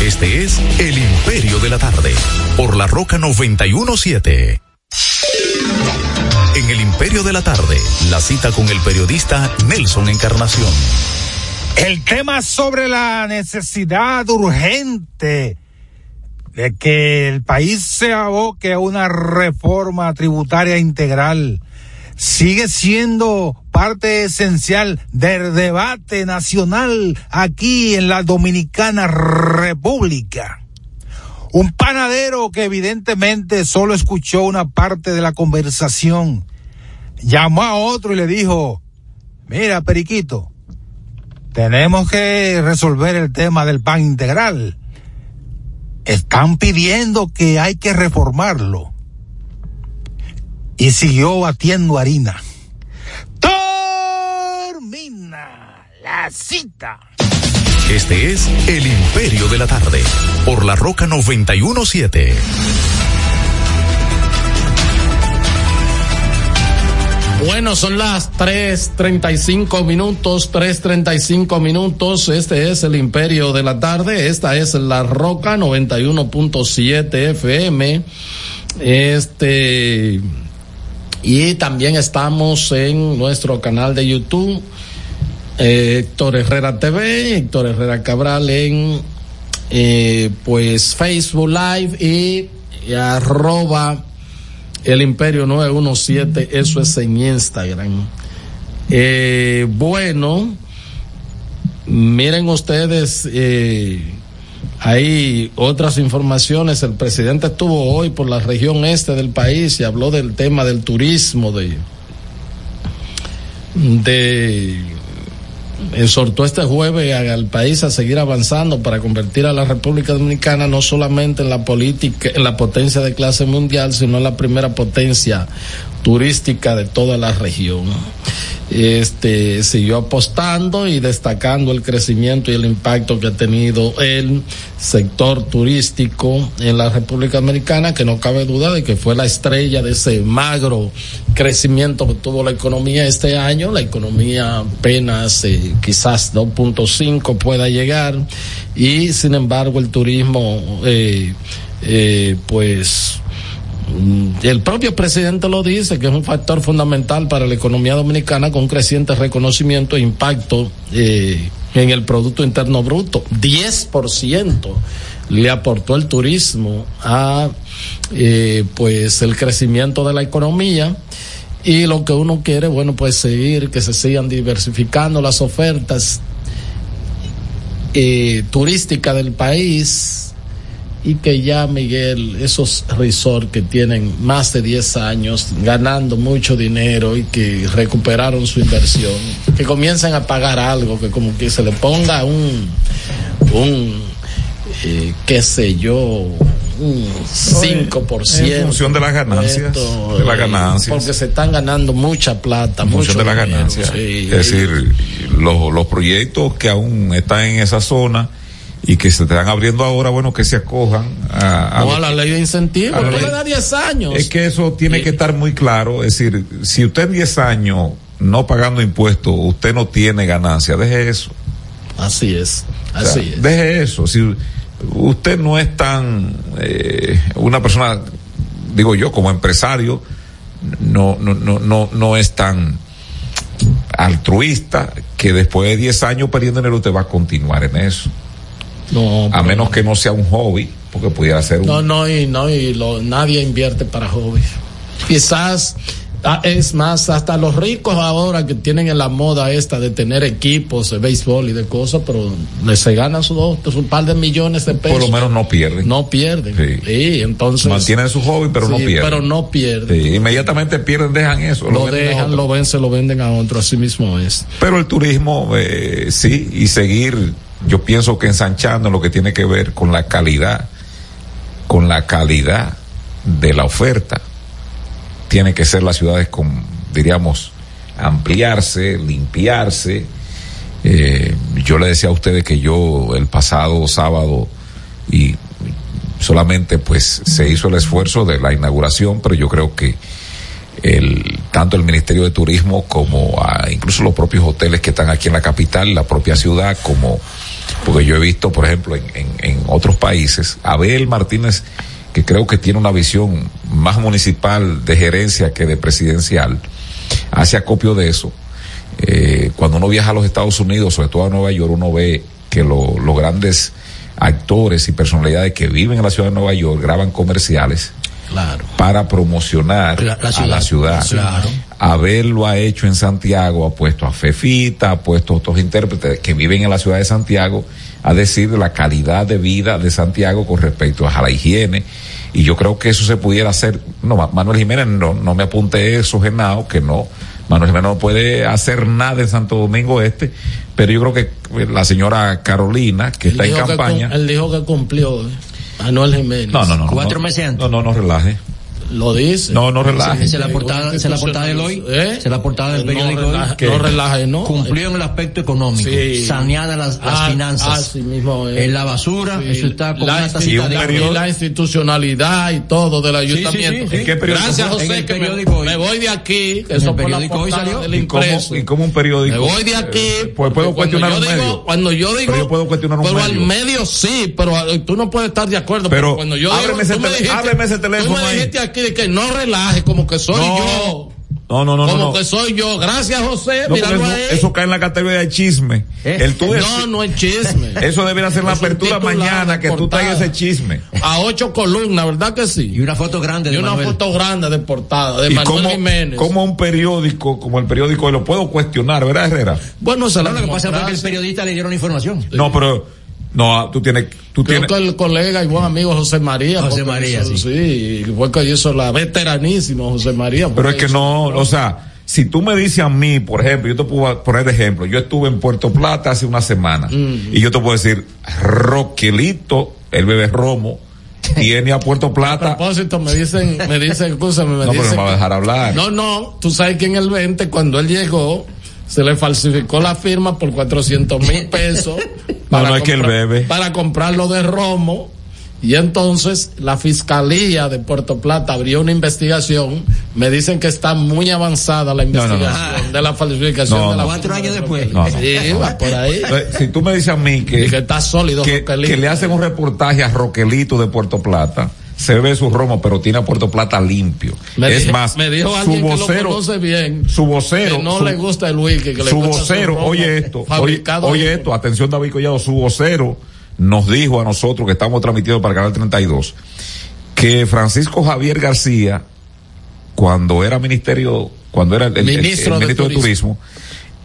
Este es El Imperio de la Tarde, por la Roca 917. En El Imperio de la Tarde, la cita con el periodista Nelson Encarnación. El tema sobre la necesidad urgente de que el país se aboque a una reforma tributaria integral sigue siendo parte esencial del debate nacional aquí en la Dominicana República. Un panadero que evidentemente solo escuchó una parte de la conversación, llamó a otro y le dijo, mira, Periquito, tenemos que resolver el tema del pan integral. Están pidiendo que hay que reformarlo y siguió batiendo harina. Termina la cita. Este es El Imperio de la Tarde, por la Roca 917. Bueno, son las 3.35 minutos, 3.35 minutos. Este es el Imperio de la Tarde. Esta es la Roca 91.7 FM. Este, y también estamos en nuestro canal de YouTube eh, Héctor Herrera TV, Héctor Herrera Cabral en eh, pues Facebook Live y, y arroba el Imperio 917, eso es en Instagram. Eh, bueno, miren ustedes, eh, hay otras informaciones. El presidente estuvo hoy por la región este del país y habló del tema del turismo, de, exhortó este jueves al país a seguir avanzando para convertir a la República Dominicana no solamente en la política, en la potencia de clase mundial, sino en la primera potencia turística de toda la región este siguió apostando y destacando el crecimiento y el impacto que ha tenido el sector turístico en la República Americana, que no cabe duda de que fue la estrella de ese magro crecimiento que tuvo la economía este año. La economía apenas eh, quizás 2.5 pueda llegar y sin embargo el turismo eh, eh, pues el propio presidente lo dice, que es un factor fundamental para la economía dominicana con creciente reconocimiento e impacto eh, en el Producto Interno Bruto. 10% le aportó el turismo a eh, pues el crecimiento de la economía y lo que uno quiere, bueno, pues seguir, que se sigan diversificando las ofertas eh, turísticas del país y que ya Miguel, esos resorts que tienen más de 10 años ganando mucho dinero y que recuperaron su inversión, que comiencen a pagar algo, que como que se le ponga un, un, eh, qué sé yo, un 5%. En función de las ganancias. de las ganancias. Porque se están ganando mucha plata. En función de las ganancias. es decir, los, los proyectos que aún están en esa zona y que se están abriendo ahora, bueno, que se acojan a, a, la ley de incentivos, le da 10 años. Es que eso tiene que estar muy claro, es decir, si usted en 10 años no pagando impuestos, usted no tiene ganancia, deje eso. Así es, así es. Deje eso, si usted no es tan, eh, una persona, digo yo, como empresario, no, no, no, no, no es tan altruista que después de 10 años perdiendo dinero usted va a continuar en eso. No, a menos que no sea un hobby, porque pudiera ser un. No, no, y no, y lo, nadie invierte para hobbies. Quizás ah, es más, hasta los ricos ahora que tienen en la moda esta de tener equipos de béisbol y de cosas, pero se ganan sus dos, un par de millones de pesos. Por lo menos no pierden. No pierden. Sí, entonces. Mantienen su hobby, pero no pierden. Pero no pierden. inmediatamente pierden, dejan eso. Lo, dejan, lo ven, se lo venden a otro, así mismo es. Pero el turismo, eh, sí, y seguir yo pienso que ensanchando lo que tiene que ver con la calidad, con la calidad de la oferta, tiene que ser las ciudades con, diríamos, ampliarse, limpiarse. Eh, yo le decía a ustedes que yo el pasado sábado y solamente pues se hizo el esfuerzo de la inauguración, pero yo creo que el, tanto el Ministerio de Turismo como incluso los propios hoteles que están aquí en la capital, la propia ciudad, como porque yo he visto, por ejemplo, en, otros países, Abel Martínez, que creo que tiene una visión más municipal de gerencia que de presidencial, hace acopio de eso. Eh, cuando uno viaja a los Estados Unidos, sobre todo a Nueva York, uno ve que los grandes actores y personalidades que viven en la ciudad de Nueva York graban comerciales claro. para promocionar a la ciudad. Claro. Abel lo ha hecho en Santiago, ha puesto a Fefita, ha puesto a otros intérpretes que viven en la ciudad de Santiago a decir de la calidad de vida de Santiago con respecto a la higiene. Y yo creo que eso se pudiera hacer. No, Manuel Jiménez no, no me apunte eso, Genao, que no. Manuel Jiménez no puede hacer nada en Santo Domingo Este, pero yo creo que la señora Carolina, que está en campaña. él dijo que cumplió. ¿eh? Manuel Jiménez. No, no, no. Cuatro meses antes. No, no, no relaje. Lo dice. No, no relaje. Se la portada, se la portada del hoy. ¿Eh? Se la portada del periódico no relaje, No relaje, no. Cumplió en el aspecto económico. Sí. Saneada las, las ah, finanzas. Así mismo es. En la basura, sí. eso está con la una tacita de y la institucionalidad y todo del ayuntamiento. Sí, ¿En qué periódico? Gracias, José, que me, me, voy de aquí. Eso periódico hoy salió. Del impreso. ¿Y cómo un periódico? Me voy de aquí. Eh, pues puedo cuestionar un medio. Cuando yo digo. Pero yo puedo cuestionar un medio. Pero al medio sí, pero tú no puedes estar de acuerdo. Pero cuando yo digo. Ábreme ese teléfono ahí. Tú me dijiste aquí de que no relaje como que soy yo. No, no, no. Como no, que soy yo. Gracias, José. No, Míralo eso, ahí. eso cae en la categoría de chisme. ¿Eh? El tú no, no es chisme. <laughs> Eso debería ser la Es apertura mañana, que tú traigas ese chisme. A ocho columnas, ¿verdad que sí? Y una foto grande Y de una Manuel. foto grande de portada de y Manuel como, Jiménez. como un periódico, como el periódico, lo puedo cuestionar, ¿verdad, Herrera? Bueno, se la lo que pasa fue que el periodista le dieron información. No, pero, no, tú tienes, tú Creo tienes. que el colega y buen amigo José María. José María, hizo- sí. fue que hizo la veteranísimo José María. Pero es que hizo- no, o sea, si tú me dices a mí, por ejemplo, yo te puedo poner de ejemplo, yo estuve en Puerto Plata hace una semana y yo te puedo decir, Roquelito, el bebé Romo, <laughs> tiene a Puerto A Plata. propósito, me dicen, me dicen, escúchame, me No, pero dicen no me va a dejar hablar. No, no, tú sabes que en el 20, cuando él llegó, se le falsificó la firma por 400 mil <laughs> pesos. No, no bebe. Para comprarlo de Romo. Y entonces la fiscalía de Puerto Plata abrió una investigación. Me dicen que está muy avanzada la no, no. investigación de la falsificación No, de la. Cuatro años después. No, no. Sí, va por ahí. Entonces, Si tú me dices a mí que, Y que está sólido, que, Roquelito. que le hacen un reportaje a Roquelito de Puerto Plata, se ve su romo, pero tiene a Puerto Plata limpio. Me es más, me dijo su alguien que lo vocero, conoce bien. su vocero, que no su- le gusta el whisky, que le su gusta vocero, oye esto, oye, esto, atención David Collado, su vocero nos dijo a nosotros que estamos transmitiendo para el Canal 32 que Francisco Javier García, cuando era ministerio, cuando era el, el- el- Ministro de ministro de Turismo. Turismo,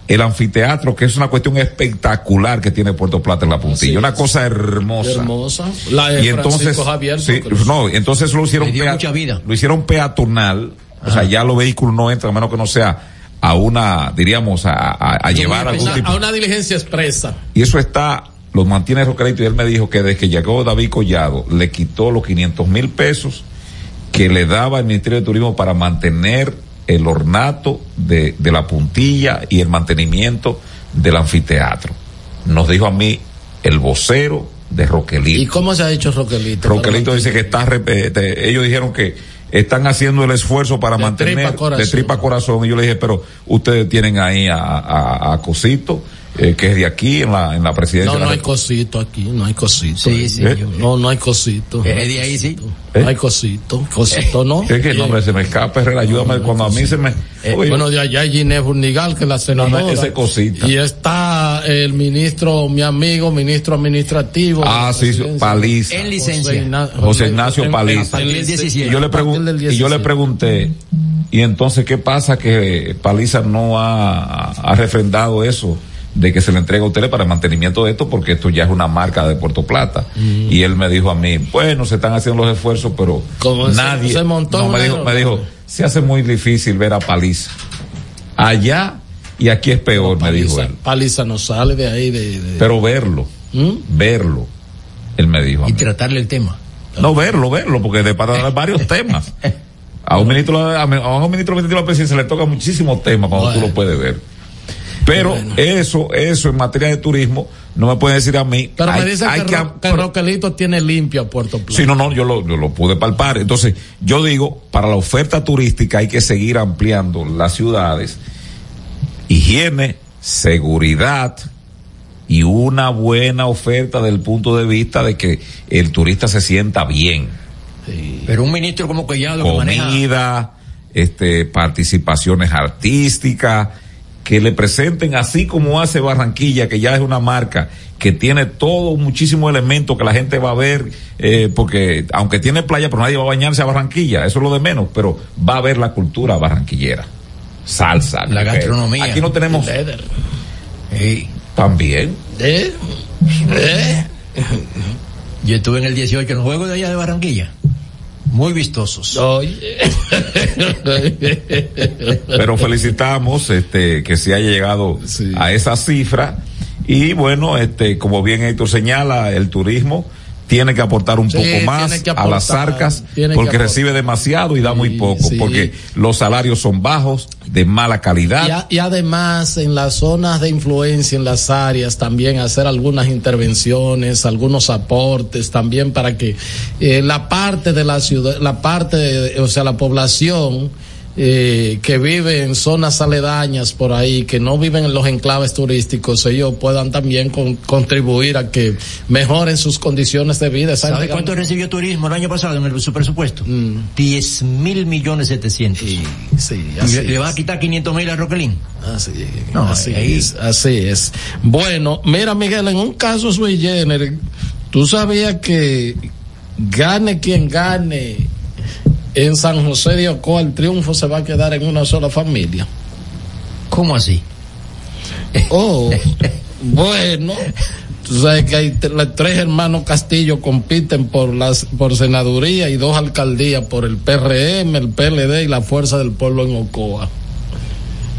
el anfiteatro, que es una cuestión espectacular que tiene Puerto Plata en la puntilla, una cosa hermosa. Hermosa. La de Y entonces, Javier. sí, no, entonces lo hicieron, mucha vida. lo hicieron peatonal, o sea, ya los vehículos no entran, a menos que no sea a una, diríamos, a, a- a llevar algún tipo. a una diligencia expresa. Y eso está, lo mantiene Roquelito y él me dijo que desde que llegó David Collado le quitó los 500 mil pesos que le daba el Ministerio de Turismo para mantener el ornato de, de la puntilla y el mantenimiento del anfiteatro. Nos dijo a mí el vocero de ¿Y Roquelito. cómo se ha hecho Roquelito? Roquelito dice que está, eh, te- ellos dijeron que están haciendo el esfuerzo para De mantener tripa corazón. de tripa corazón. Y yo le dije, pero ustedes tienen ahí a, a, a Cosito, eh, que es de aquí, en la, en la presidencia. No, no hay cosito aquí, no hay cosito. Sí, sí. ¿Eh? yo- No, no hay cosito. Es de ahí, sí. ¿Eh? No hay cosito. Cosito no. Es que el nombre se me escapa, Herrera, ayúdame cuando a mí se me... Eh, bueno, de allá hay Ginés Burnigal, que es la senadora. no, ese cosita. Y está el ministro, mi amigo, ministro administrativo. Ah, sí. Paliza. En licencia. José, Igna- José Ignacio en- Paliza. en- del 17. y yo le, a partir pregun- del y yo le 17. pregunté, y entonces, ¿qué pasa que Paliza no ha, ha refrendado eso? De que se le entrega a ustedes para el mantenimiento de esto porque esto ya es una marca de Puerto Plata Mm. y él me dijo a mí bueno se están haciendo los esfuerzos pero Como nadie se montó no, me dijo me dijo se hace muy difícil ver a Paliza allá y aquí es peor me dijo él Paliza no sale de ahí de, de- pero verlo ¿Mm? verlo él me dijo a Y mí. tratarle el tema. No, verlo, verlo, porque de para dar varios temas. A un ministro, a un ministro de la presidencia le toca muchísimos temas cuando tú Bueno. lo puedes ver. Pero eso, eso en materia de turismo, no me puede decir a mí. Pero hay- me dicen hay que, Ro- que Roquelito tiene limpio a Puerto Plata. Sí, no, no, yo lo, yo lo pude palpar. Entonces, yo digo, para la oferta turística hay que seguir ampliando las ciudades, higiene, seguridad y una buena oferta del punto de vista de que el turista se sienta bien. Pero un ministro como Collado que maneja Comida, este, participaciones artísticas, que le presenten así como hace Barranquilla, que ya es una marca que tiene todo muchísimos elementos que la gente va a ver, eh, porque aunque tiene playa, pero nadie va a bañarse a Barranquilla, eso es lo de menos, pero va a ver la cultura barranquillera. Salsa, La gastronomía. Aquí no tenemos también. ¿Eh? ¿Eh? Yo estuve en el 18 en los Juegos de allá de Barranquilla. Muy vistosos. Oye. <laughs> pero felicitamos este que se haya llegado Sí. a esa cifra y bueno este como bien Héctor señala el turismo tiene que aportar un Sí, poco más a las arcas porque recibe demasiado y da muy poco sí. porque los salarios son bajos de mala Y, calidad a- y además en las zonas de influencia, en las áreas, también hacer algunas intervenciones, algunos aportes también para que eh, la parte de la ciudad, la parte, de- o sea, la población eh, que viven en zonas aledañas por ahí, que no viven en los enclaves turísticos, ellos puedan también con, contribuir a que mejoren sus condiciones de vida. ¿Sabe cuánto recibió turismo el año pasado en el, su presupuesto? Mm. 10 mil millones 700. Sí, sí así ¿Le, va a quitar 500 mil a Roquelín? Así, no, así es, así es. Bueno, mira Miguel, en un caso sui generis, tú sabías que gane quien gane en San José de Ocoa el triunfo se va a quedar en una sola familia. ¿Cómo así? <laughs> Oh, bueno, tú sabes que hay tres hermanos Castillo compiten por las por senaduría y dos alcaldías por el PRM, el PLD y la Fuerza del Pueblo en Ocoa.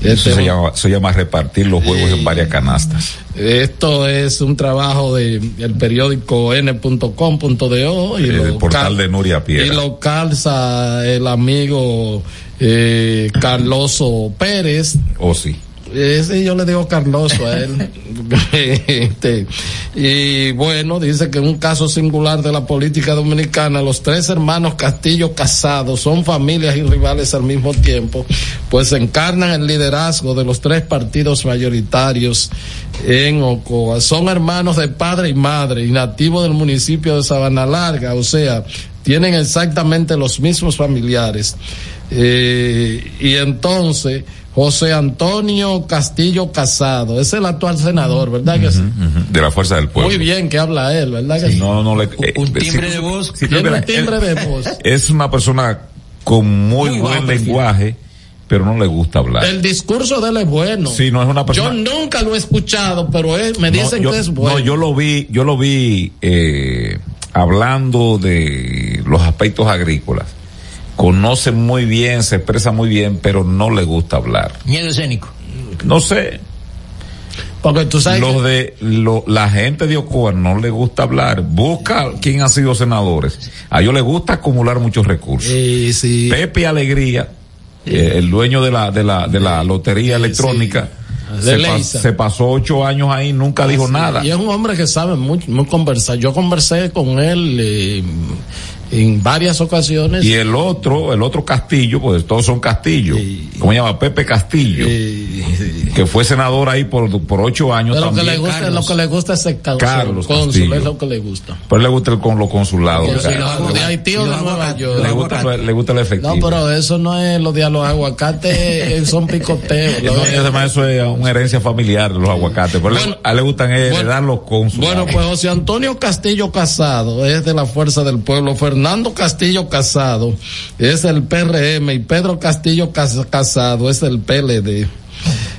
Eso se, llama, se llama repartir los huevos en varias canastas. Esto es un trabajo del el periódico n.com.do y el portal de Nuria Piedra. Y lo calza el amigo eh, Carloso Pérez. Oh, sí. Ese yo le digo Carloso a él. <laughs> este, y bueno, dice que en un caso singular de la política dominicana, los tres hermanos Castillo casados son familias y rivales al mismo tiempo, pues encarnan el liderazgo de los tres partidos mayoritarios en Ocoa. Son hermanos de padre y madre y nativos del municipio de Sabana Larga, o sea, tienen exactamente los mismos familiares. Eh, y entonces, José Antonio Castillo Casado, es el actual senador, ¿verdad que sí? De la Fuerza del Pueblo. Muy bien que habla él, ¿verdad que sí? No, no le, eh, un timbre de voz. Tiene un timbre de voz. Es una persona con muy, buen lenguaje. Pero no le gusta hablar. El discurso de él es bueno. Sí, no es una persona. Yo nunca lo he escuchado, pero él, me dicen que es bueno. No, yo lo vi, yo lo vi eh, hablando de los aspectos agrícolas conoce muy bien, se expresa muy bien, pero no le gusta hablar. Miedo escénico. No sé. Porque tú sabes. Los de, la gente de Ocoa no le gusta hablar. Busca quién ha sido senadores. A ellos les gusta acumular muchos recursos. Sí. Pepe Alegría, eh, el dueño de la, de la, de la lotería electrónica. Se, pasó ocho años ahí, nunca dijo nada. Y es un hombre que sabe mucho, muy conversar. Yo conversé con él eh, en varias ocasiones. Y el otro, el otro Castillo, pues todos son Castillo. ¿Cómo se llama? Pepe Castillo. que fue senador ahí por, por ocho años. Pero lo que le gusta, lo que le gusta es el Carlos cónsul, es lo que le gusta. Pero le gusta el, con los consulados. de Haití o de Nueva York. Le gusta, le gusta el efectivo. No, pero eso no es lo de los aguacates, <laughs> eh, son picoteos. no, eso es una herencia familiar, los aguacates. Pero a él le gustan heredar los consulados. Bueno, pues José Antonio Castillo Casado es de la Fuerza del Pueblo. Fernando Castillo Casado es el PRM y Pedro Castillo Casado es el PLD.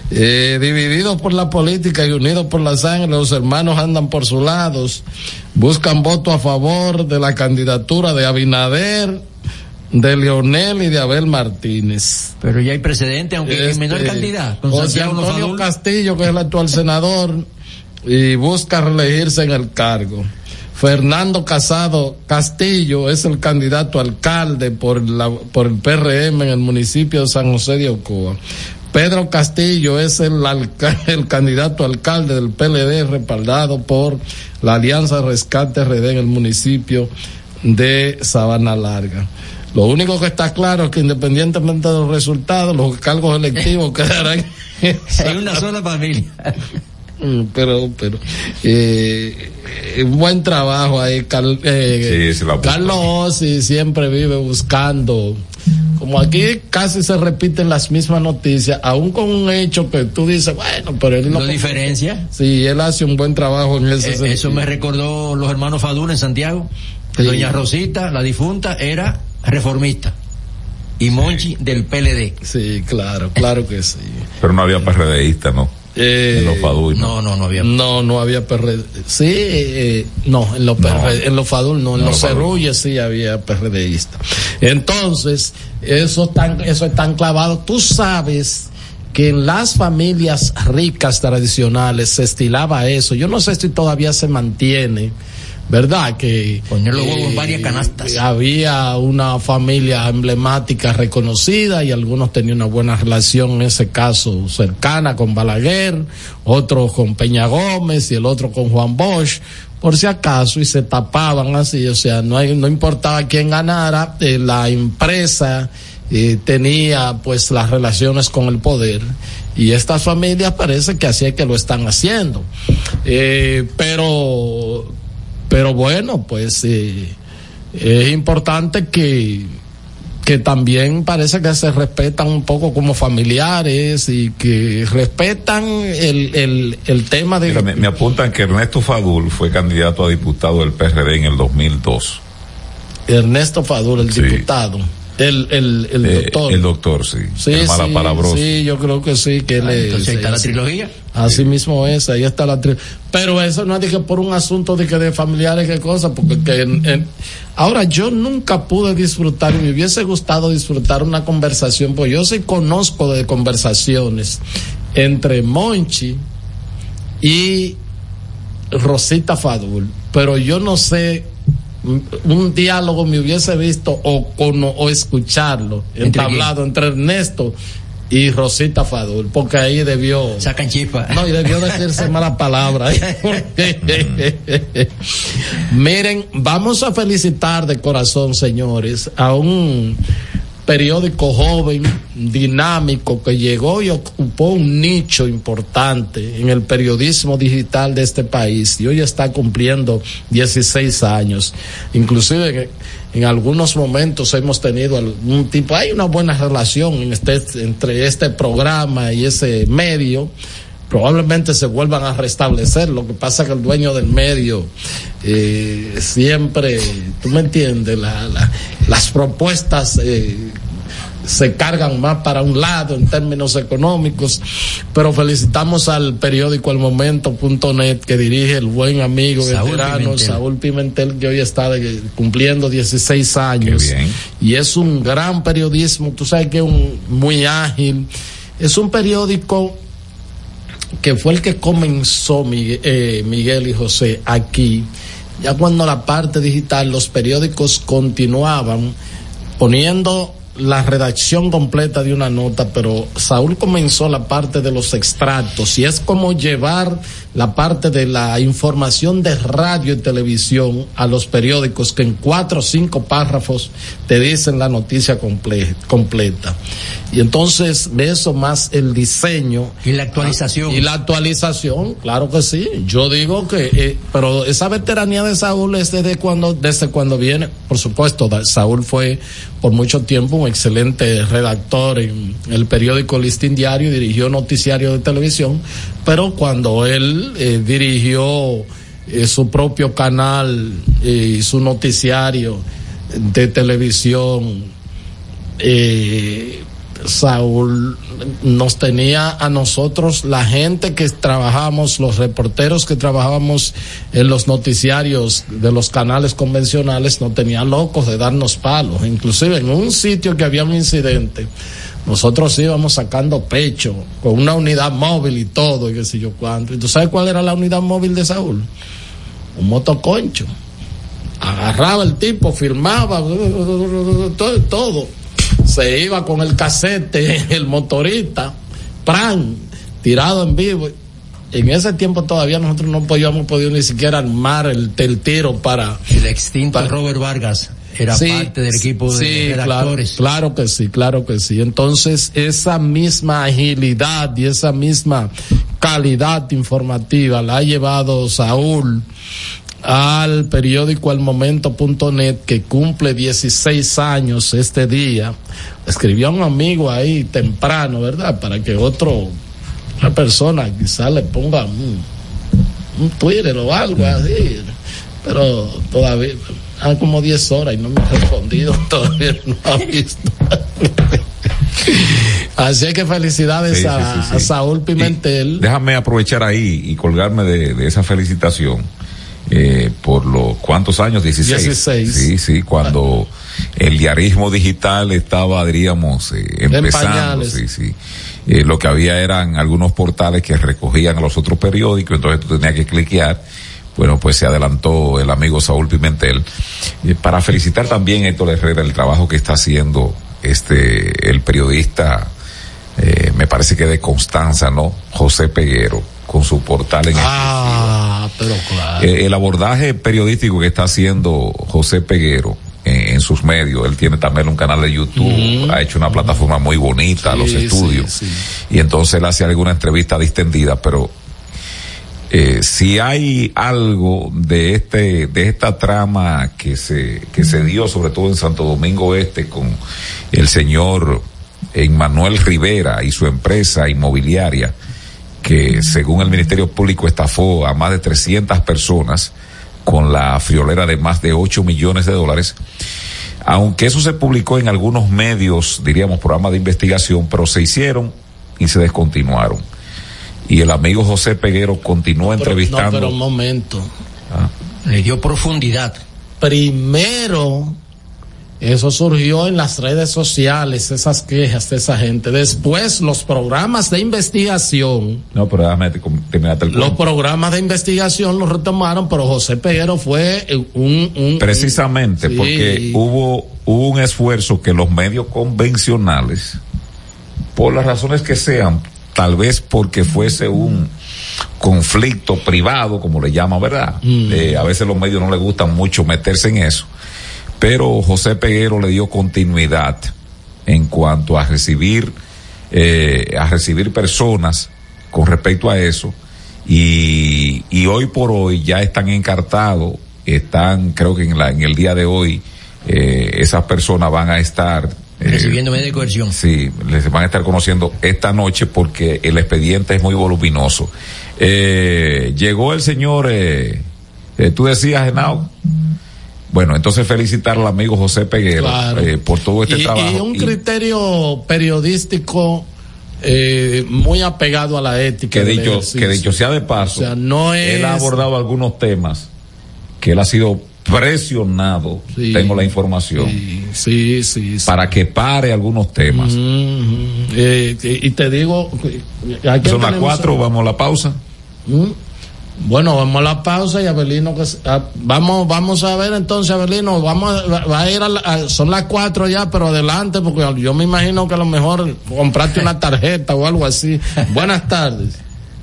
Eh, divididos por la política y unidos por la sangre, los hermanos andan por sus lados, buscan voto a favor de la candidatura de Abinader, de Leonel y de Abel Martínez. Pero ya hay precedente, aunque es menor este, cantidad. Con José Antonio Castillo, que es el actual senador, y busca reelegirse en el cargo. Fernando Casado Castillo es el candidato alcalde por, la, por el PRM en el municipio de San José de Ocoa. Pedro Castillo es el, <laughs> el candidato alcalde del PLD respaldado por la Alianza Rescate RD en el municipio de Sabana Larga. Lo único que está claro es que independientemente de los resultados, los cargos electivos <laughs> quedarán. Hay una sola familia. <laughs> Mm, pero, pero, eh, buen trabajo ahí, eh, Carlos siempre vive buscando. Como aquí casi se repiten las mismas noticias, aún con un hecho que tú dices, bueno, pero él no. diferencia? Sí, él hace un buen trabajo en ese eh, Eso me recordó los hermanos Faduna en Santiago. Doña Rosita, la difunta, era reformista y Monchi del PLD. Sí, claro, claro que sí. Pero no había PRDista, ¿no? Eh, en los FADUL. No, no, no había. No, no había PRD. Sí, eh, no, en los en los FADUL no, en los Cerrulles sí había PRDista. Entonces, eso tan, eso es tan clavado. Tú sabes que en las familias ricas tradicionales se estilaba eso. Yo no sé si todavía se mantiene ¿verdad? Que poner los huevos en varias canastas. Había una familia emblemática reconocida y algunos tenían una buena relación en ese caso cercana con Balaguer, otros con Peña Gómez y el otro con Juan Bosch por si acaso y se tapaban así, o sea, no hay, no importaba quién ganara, eh, la empresa eh, tenía pues las relaciones con el poder y estas familias parece que así es que lo están haciendo. Eh, pero, pero bueno, pues eh, es importante que que también parece que se respetan un poco como familiares y que respetan el, el, el tema de... Mira, me, me, apuntan que Ernesto Fadul fue candidato a diputado del PRD en el 2002. Ernesto Fadul, el sí. diputado. El, el, el eh, doctor. El doctor, sí. Sí, el sí, sí, yo creo que sí, que ah, le, entonces ahí está la trilogía. Así sí. mismo es, ahí está la trilogía. Pero eso no es de que por un asunto de que de familiares, qué cosa, porque que en, en, ahora yo nunca pude disfrutar y me hubiese gustado disfrutar una conversación, pues yo sí conozco de conversaciones entre Monchi y Rosita Fadul, pero yo no sé un diálogo me hubiese visto o, con, o escucharlo entablado entre Ernesto y Rosita Fadul, porque ahí debió. Sacan chispa. No, y debió decirse mala <laughs> palabra. <laughs> <laughs> Miren, vamos a felicitar de corazón, señores, a un periódico joven, dinámico, que llegó y ocupó un nicho importante en el periodismo digital de este país y hoy está cumpliendo 16 años. Inclusive en, algunos momentos hemos tenido algún tipo, hay una buena relación en este, entre este programa y ese medio probablemente se vuelvan a restablecer. Lo que pasa que el dueño del medio eh, siempre, tú me entiendes, la, las propuestas eh, se cargan más para un lado en términos económicos, pero felicitamos al periódico almomento.net que dirige el buen amigo Saúl veterano Pimentel. Saúl Pimentel que hoy está de, cumpliendo 16 años. y es un gran periodismo, tú sabes que es un, muy ágil, es un periódico que fue el que comenzó Miguel, eh, Miguel, y José aquí, ya cuando la parte digital, los periódicos continuaban poniendo la redacción completa de una nota, pero Saúl comenzó la parte de los extractos y es como llevar la parte de la información de radio y televisión a los periódicos que en cuatro o cinco párrafos te dicen la noticia comple completa. Y entonces de eso más el diseño. Y la actualización. Y la actualización, claro que sí. Yo digo que, eh, pero esa veteranía de Saúl es desde cuando, desde cuando viene, por supuesto, Saúl fue por mucho tiempo excelente redactor en el periódico Listín Diario, dirigió noticiario de televisión, pero cuando él eh, dirigió eh, su propio canal y eh, su noticiario de televisión, Saúl nos tenía a nosotros, la gente que trabajamos, los reporteros que trabajábamos en los noticiarios de los canales convencionales, no tenían locos de darnos palos. Inclusive en un sitio que había un incidente, nosotros íbamos sacando pecho con una unidad móvil y todo, y qué sé yo cuánto. ¿Y tú sabes cuál era la unidad móvil de Saúl? Un motoconcho. Agarraba el tipo, firmaba, <laughs> todo, todo se iba con el casete, <laughs> el motorista, pran, tirado en vivo. En ese tiempo todavía nosotros no podíamos podido ni siquiera armar el, el tiro para... El extinto para, Robert Vargas era sí, parte del equipo de redactores. Claro, claro, que sí, claro que sí. Entonces, esa misma agilidad y esa misma calidad informativa la ha llevado Saúl al periódico almomento.net que cumple 16 años este día. Escribió a un amigo ahí temprano, ¿verdad? Para que otro, otra persona quizá le ponga un, un Twitter o algo así. Pero todavía, han como 10 horas y no me ha respondido, <laughs> todavía no ha visto. Así que felicidades sí, a, sí, sí, a, Saúl Pimentel. Y déjame aprovechar ahí y colgarme de, de esa felicitación eh, por los cuántos años 16 16 sí sí cuando el diarismo digital estaba diríamos eh, empezando sí sí. Eh, lo que había eran algunos portales que recogían a los otros periódicos entonces tú tenías que cliquear. Bueno, pues se adelantó el amigo Saúl Pimentel. Eh, para felicitar también a Héctor Herrera el trabajo que está haciendo este, el periodista, me parece que de Constanza, ¿no? José Peguero con su portal en ah, pero claro. Eh, el abordaje periodístico que está haciendo José Peguero en, sus medios. Él tiene también un canal de YouTube, ha hecho una plataforma muy bonita, los estudios. Y entonces él hace alguna entrevista distendida, pero eh, si hay algo de este de esta trama que se que se dio sobre todo en Santo Domingo Este con el señor Emmanuel Rivera y su empresa inmobiliaria que según el Ministerio Público estafó a más de 300 personas con la friolera de más de 8 millones de dólares. Aunque eso se publicó en algunos medios, diríamos, programas de investigación, pero se hicieron y se descontinuaron. Y el amigo José Peguero continuó entrevistando. pero un momento. Ah. Le dio profundidad. Primero eso surgió en las redes sociales, esas quejas de esa gente. Después, los programas de investigación. No, pero déjame el Los programas de investigación los retomaron, pero José Peguero fue un. Precisamente, porque hubo, hubo un esfuerzo que los medios convencionales, por las razones que sean, tal vez porque fuese un conflicto privado, como le llama, ¿verdad? Mm. Eh, a veces los medios no les gusta mucho meterse en eso pero José Peguero le dio continuidad en cuanto a recibir eh, a recibir personas con respecto a eso. Y, y, hoy por hoy ya están encartados están creo que en, la, en el día de hoy eh, esas personas van a estar eh, recibiendo media de coerción. sí les van a estar conociendo esta noche porque el expediente es muy voluminoso. Eh, llegó el señor eh, tú decías Genao bueno, entonces felicitar al amigo José Peguero eh, por todo este trabajo. Y un criterio periodístico eh, muy apegado a la ética. Que dicho, que dicho sea de paso, él ha abordado algunos temas que él ha sido presionado, tengo la información, sí, sí, para que pare algunos temas. Eh, y te digo, son las cuatro, vamos a la pausa. ¿Mm? Bueno, vamos a la pausa y Abelino, que, ah, vamos, vamos a ver entonces, Abelino, vamos, va a ir a, son las cuatro ya, pero adelante, porque yo me imagino que a lo mejor compraste una tarjeta o algo así. <laughs> Buenas tardes.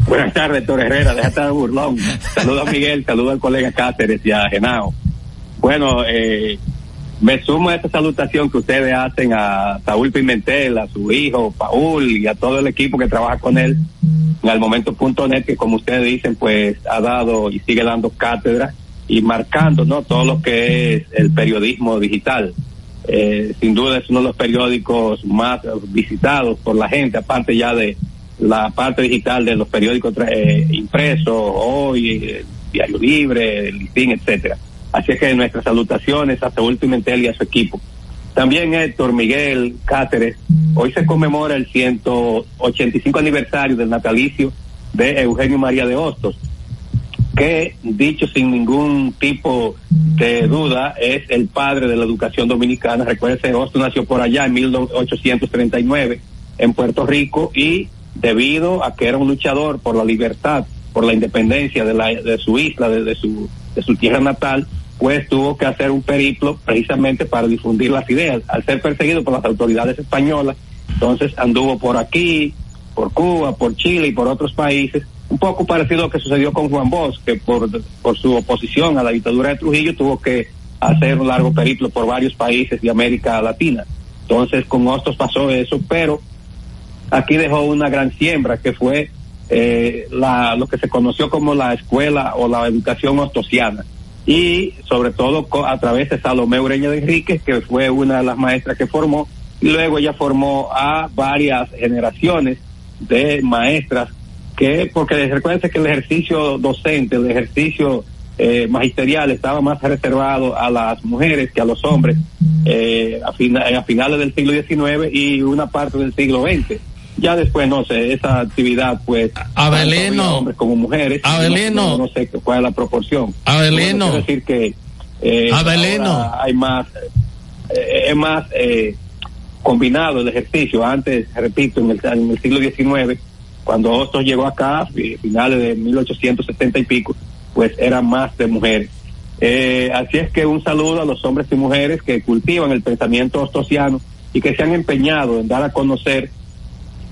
Buenas tardes, Torre Herrera, déjate de burlón. Saludos a Miguel, saludos al colega Cáceres y a Genao. Bueno, eh, me sumo a esta salutación que ustedes hacen a Saúl Pimentel, a su hijo, Paul y a todo el equipo que trabaja con él en el momento.net que como ustedes dicen pues ha dado y sigue dando cátedra y marcando no todo lo que es el periodismo digital. Eh, sin duda es uno de los periódicos más visitados por la gente, aparte ya de la parte digital de los periódicos eh, impresos, hoy, Diario Libre, el listín, etcétera. Así es que nuestras salutaciones a Saúl Pimentel y a su equipo. También Héctor Miguel Cáceres, hoy se conmemora el 185 aniversario del natalicio de Eugenio María de Hostos, que dicho sin ningún tipo de duda es el padre de la educación dominicana. Recuerden, Hostos nació por allá en 1839 en Puerto Rico y debido a que era un luchador por la libertad, por la independencia de, la, de su isla, de, su, de su tierra natal, pues tuvo que hacer un periplo precisamente para difundir las ideas. Al ser perseguido por las autoridades españolas, entonces anduvo por aquí, por Cuba, por Chile y por otros países, un poco parecido a lo que sucedió con Juan Bosch, que por, por su oposición a la dictadura de Trujillo tuvo que hacer un largo periplo por varios países de América Latina. Entonces con Hostos pasó eso, pero aquí dejó una gran siembra que fue eh, la, lo que se conoció como la escuela o la educación ostosiana. Y sobre todo a través de Salomé Ureña de Enrique, que fue una de las maestras que formó, y luego ella formó a varias generaciones de maestras que, porque recuerden que el ejercicio docente, el ejercicio eh, magisterial estaba más reservado a las mujeres que a los hombres eh, a, a finales del siglo XIX y una parte del siglo XX ya después no sé esa actividad pues Abelino hombres como mujeres Abelino no, sé cuál es la proporción. Abelino decir que eh, Abelino hay más eh, es más eh, combinado el ejercicio. Antes repito en el, en el siglo XIX cuando Hostos llegó acá finales de 1870 y pico pues era más de mujeres. Eh, así es que un saludo a los hombres y mujeres que cultivan el pensamiento ostosiano y que se han empeñado en dar a conocer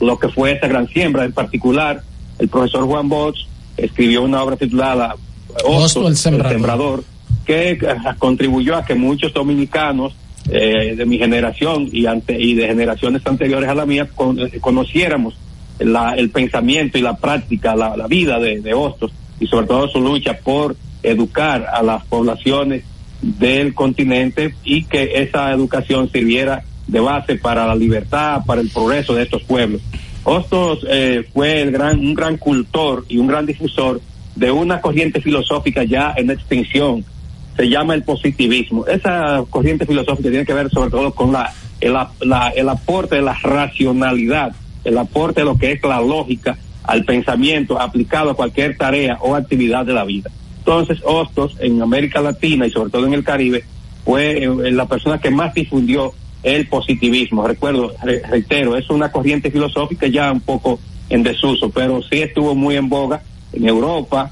lo que fue esa gran siembra. En particular, el profesor Juan Bosch escribió una obra titulada Osto, el, sembrador. que eh, contribuyó a que muchos dominicanos eh, de mi generación y, ante, y de generaciones anteriores a la mía eh, conociéramos el pensamiento y la práctica, la, vida de, de Hostos y sobre todo su lucha por educar a las poblaciones del continente y que esa educación sirviera de base para la libertad, para el progreso de estos pueblos. Hostos eh, fue el gran, un gran cultor y un gran difusor de una corriente filosófica ya en extinción, se llama el positivismo. Esa corriente filosófica tiene que ver sobre todo con la, el, la, el aporte de la racionalidad, el aporte de lo que es la lógica al pensamiento aplicado a cualquier tarea o actividad de la vida. Entonces, Hostos en América Latina y sobre todo en el Caribe fue eh, la persona que más difundió el positivismo. Recuerdo, reitero, es una corriente filosófica ya un poco en desuso, pero sí estuvo muy en boga en Europa,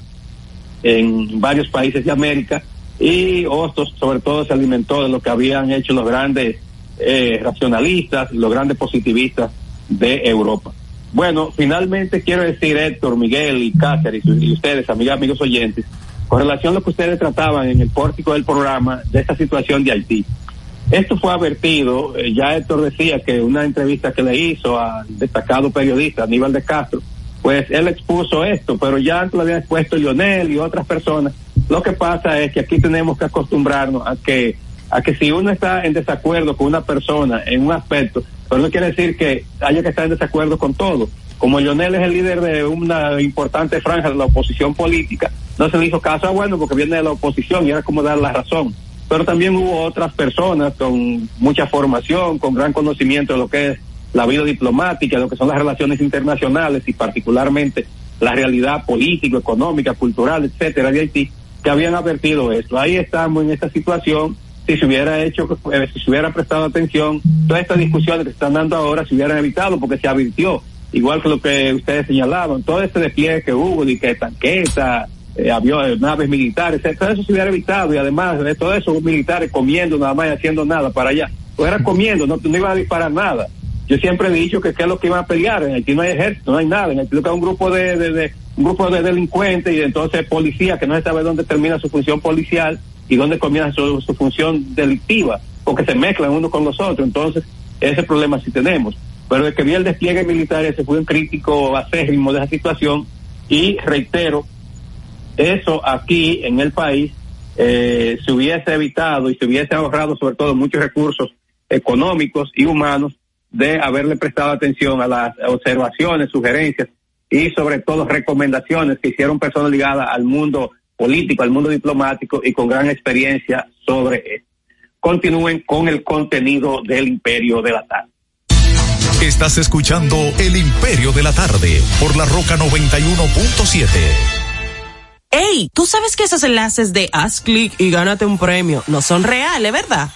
en varios países de América, y Hostos sobre todo se alimentó de lo que habían hecho los grandes eh, racionalistas los grandes positivistas de Europa. Bueno, finalmente quiero decir, Héctor, Miguel y Cáceres y ustedes, amigas, amigos oyentes, con relación a lo que ustedes trataban en el pórtico del programa de esta situación de Haití. Esto fue advertido, eh, ya Héctor decía que una entrevista que le hizo al destacado periodista Aníbal de Castro, pues él expuso esto, pero ya lo había expuesto Lionel y otras personas. Lo que pasa es que aquí tenemos que acostumbrarnos a que a que si uno está en desacuerdo con una persona en un aspecto, pero no quiere decir que haya que estar en desacuerdo con todo. Como Lionel es el líder de una importante franja de la oposición política, no se le hizo caso a bueno porque viene de la oposición y era como dar la razón pero también hubo otras personas con mucha formación, con gran conocimiento de lo que es la vida diplomática, lo que son las relaciones internacionales y particularmente la realidad política, económica, cultural, etcétera, de Haití, que habían advertido esto. Ahí estamos en esta situación. Si se hubiera hecho, eh, si se hubiera prestado atención, todas estas discusiones que se están dando ahora se hubieran evitado porque se advirtió, igual que lo que ustedes señalaban, todo este despliegue que hubo, de que tanqueta, eh, aviones, naves militares, todo eso se hubiera evitado y además de todo eso militares comiendo nada más y haciendo nada para allá. Pues era comiendo, no, no a disparar nada. Yo siempre he dicho que qué es lo que iban a pelear. En Haití no hay ejército, no hay nada. En Haití hay un grupo de, de, un grupo de delincuentes y entonces policía que no se sabe dónde termina su función policial y dónde comienza su, función delictiva, porque se mezclan uno con los otros. Entonces, ese problema sí tenemos. Pero de que vi el despliegue militar, ese fue un crítico acérrimo de esa situación y reitero, eso aquí en el país eh, se hubiese evitado y se hubiese ahorrado sobre todo muchos recursos económicos y humanos de haberle prestado atención a las observaciones, sugerencias y sobre todo recomendaciones que hicieron personas ligadas al mundo político, al mundo diplomático y con gran experiencia sobre esto. Continúen con el contenido del Imperio de la Tarde. Estás escuchando El Imperio de la Tarde por la Roca 91.7. Ey, tú sabes que esos enlaces de haz clic y gánate un premio no son reales, ¿verdad?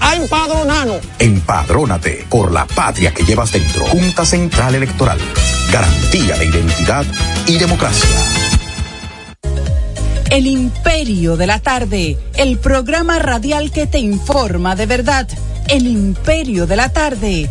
a empadronarnos. Empadrónate por la patria que llevas dentro. Junta Central Electoral. Garantía de identidad y democracia. El Imperio de la Tarde, el programa radial que te informa de verdad. El Imperio de la Tarde,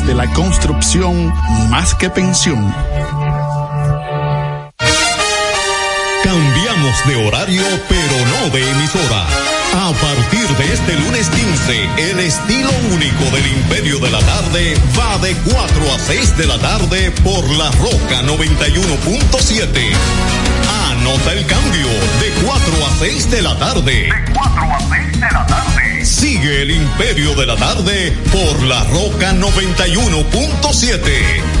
de la construcción más que pensión. Cambiamos de horario, pero no de emisora. A partir de este lunes 15, el estilo único del Imperio de la Tarde va de 4 a 6 de la tarde por la Roca 91.7. Anota el cambio de 4 a 6 de la tarde. De 4 a 6 de la tarde. Sigue el Imperio de la Tarde por la Roca 91.7.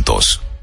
puntos.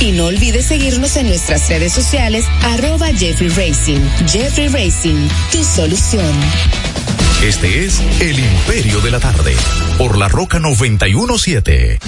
Y no olvides seguirnos en nuestras redes sociales, arroba Jeffrey Racing. Jeffrey Racing, tu solución. Este es El Imperio de la Tarde, por la Roca 917.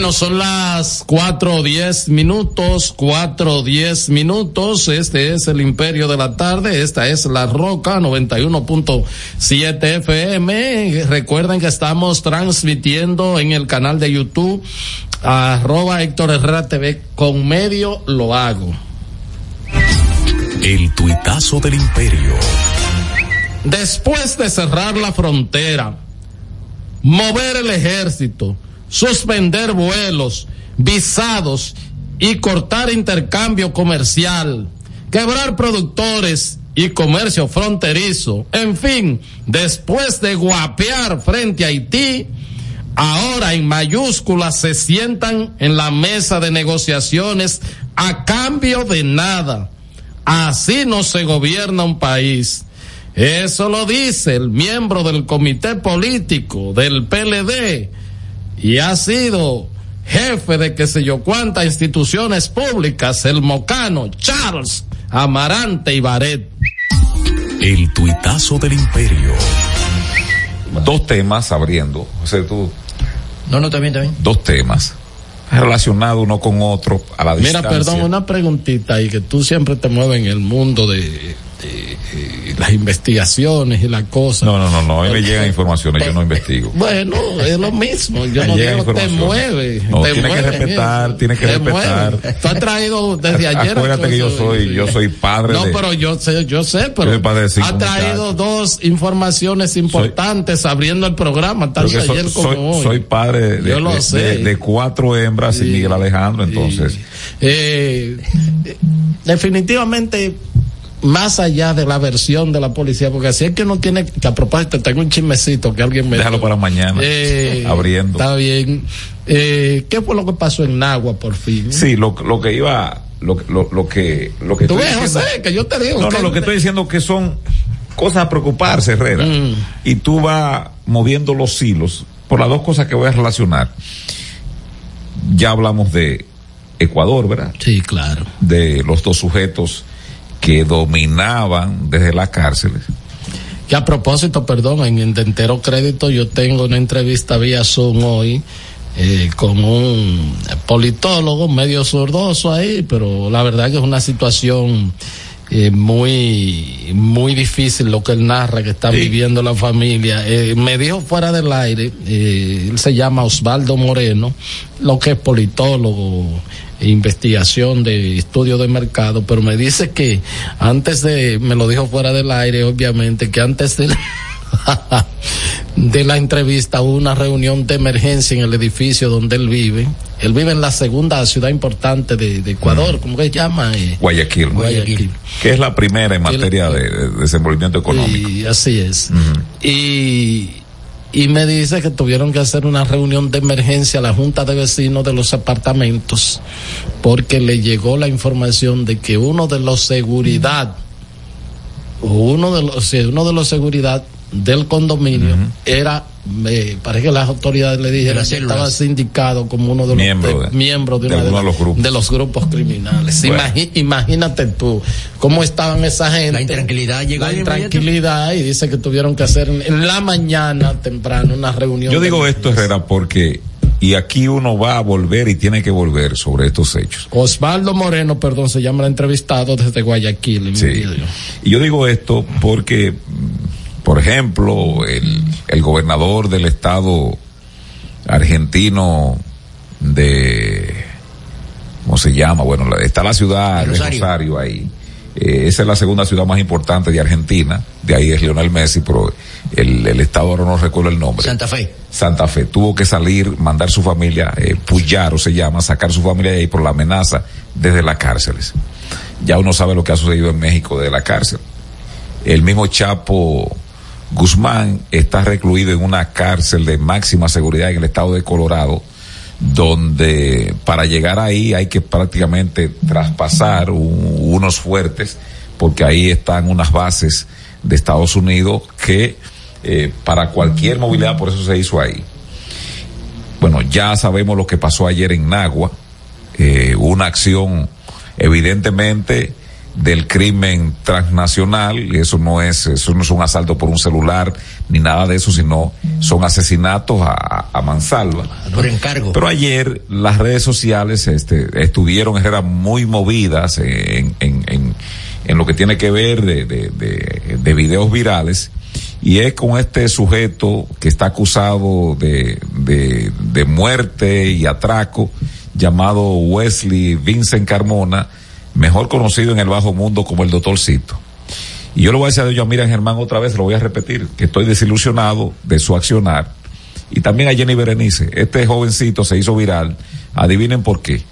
Bueno, son las cuatro diez minutos, cuatro diez minutos. Este es el Imperio de la Tarde. Esta es La Roca 91.7 FM. Recuerden que estamos transmitiendo en el canal de YouTube arroba Héctor Herrera TV con medio lo hago. El tuitazo del Imperio. Después de cerrar la frontera, mover el ejército, suspender vuelos, visados y cortar intercambio comercial, quebrar productores y comercio fronterizo. En fin, después de guapear frente a Haití, ahora en mayúsculas se sientan en la mesa de negociaciones a cambio de nada. Así no se gobierna un país. Eso lo dice el miembro del comité político del PLD, y ha sido jefe de qué sé yo cuántas instituciones públicas, el mocano Charles Amarante y Baret. El tuitazo del imperio. Dos temas abriendo. O sea, tú. No, no, también, también. Dos temas relacionados uno con otro a la distancia. Mira, perdón, una preguntita ahí que tú siempre te mueves en el mundo de, las investigaciones y las cosas. No, no, no, no, a mí me llegan informaciones, yo no investigo. Bueno, es lo mismo, yo no digo te mueve. No, te tiene mueve, que respetar, tiene que respetar. Tú has traído desde ayer. Acuérdate que yo soy, yo soy padre No, pero yo sé, yo sé, pero ha traído dos informaciones importantes abriendo el programa, tanto ayer como hoy. soy padre de, cuatro hembras y Miguel Alejandro, entonces. Eh, eh, definitivamente más allá de la versión de la policía, porque así es que uno tiene que a propósito tengo un chismecito que alguien me Déjalo para mañana. Eh, abriendo. Está bien. Eh, ¿Qué fue lo que pasó en Nagua por fin? Sí, lo, lo que iba, lo, lo, lo que, lo que Tú ves, diciendo- José, que yo te digo. No, que- no, lo que estoy diciendo que son cosas a preocuparse, Herrera. Mm. Y tú vas moviendo los hilos por las dos cosas que voy a relacionar. Ya hablamos de Ecuador, ¿verdad? Sí, claro. De los dos sujetos que dominaban desde las cárceles. Que a propósito, perdón, en, de entero crédito yo tengo una entrevista vía Zoom hoy eh, con un politólogo medio sordoso ahí, pero la verdad que es una situación eh, muy muy difícil lo que él narra que está viviendo la familia. Eh, me dijo fuera del aire, él se llama Osvaldo Moreno, lo que es politólogo investigación de estudio de mercado, pero me dice que antes de, me lo dijo fuera del aire, obviamente, que antes de la, <laughs> de la entrevista hubo una reunión de emergencia en el edificio donde él vive. Él vive en la segunda ciudad importante de, de Ecuador, ¿cómo que se llama? Eh, Guayaquil. Guayaquil. Que es la primera en materia de, de desenvolvimiento económico. Y así es. Y, y me dice que tuvieron que hacer una reunión de emergencia a la Junta de Vecinos de los apartamentos porque le llegó la información de que uno de los seguridad, uno de los, uno de los seguridad del condominio era, eh, parece que las autoridades le dijeron que estaba sindicado como uno de los de- miembros de, alguno de los grupos. de los grupos criminales. Bueno. Imagínate tú cómo estaban esa gente. La intranquilidad llegó La intranquilidad y dice que tuvieron que hacer en, la mañana temprano una reunión. Yo digo esto, Herrera, porque, y aquí uno va a volver y tiene que volver sobre estos hechos. Osvaldo Moreno, perdón, se llama el entrevistado desde Guayaquil. en Sí. Y yo digo esto porque, por ejemplo, el, el gobernador del estado argentino de, ¿cómo se llama? Bueno, está la ciudad de Rosario. Ahí. Eh, esa es la segunda ciudad más importante de Argentina. De ahí es Lionel Messi, pero el, el estado ahora no recuerdo el nombre. Santa Fe. Santa Fe tuvo que salir, mandar su familia, eh, Puyaro se llama, sacar su familia de ahí por la amenaza desde las cárceles. Ya uno sabe lo que ha sucedido en México desde la cárcel. El mismo Chapo Guzmán está recluido en una cárcel de máxima seguridad en el estado de Colorado, donde para llegar ahí hay que prácticamente traspasar un- unos fuertes, porque ahí están unas bases de Estados Unidos que eh, para cualquier movilidad, por eso se hizo ahí. Bueno, ya sabemos lo que pasó ayer en Nagua, eh, una acción evidentemente del crimen transnacional, y eso no es, eso no es un asalto por un celular ni nada de eso, sino son asesinatos a, a mansalva. Por encargo. Pero ayer las redes sociales este, estuvieron Herrera, muy movidas en, en, en, en lo que tiene que ver de, de, de, de videos virales y es con este sujeto que está acusado de, de, de muerte y atraco llamado Wesley Vincent Carmona, mejor conocido en el bajo mundo como el Doctor Cito. Y yo le voy a decir a Dios, mira Germán otra vez, lo voy a repetir, que estoy desilusionado de su accionar. Y también a Jenny Berenice, este jovencito se hizo viral, adivinen por qué.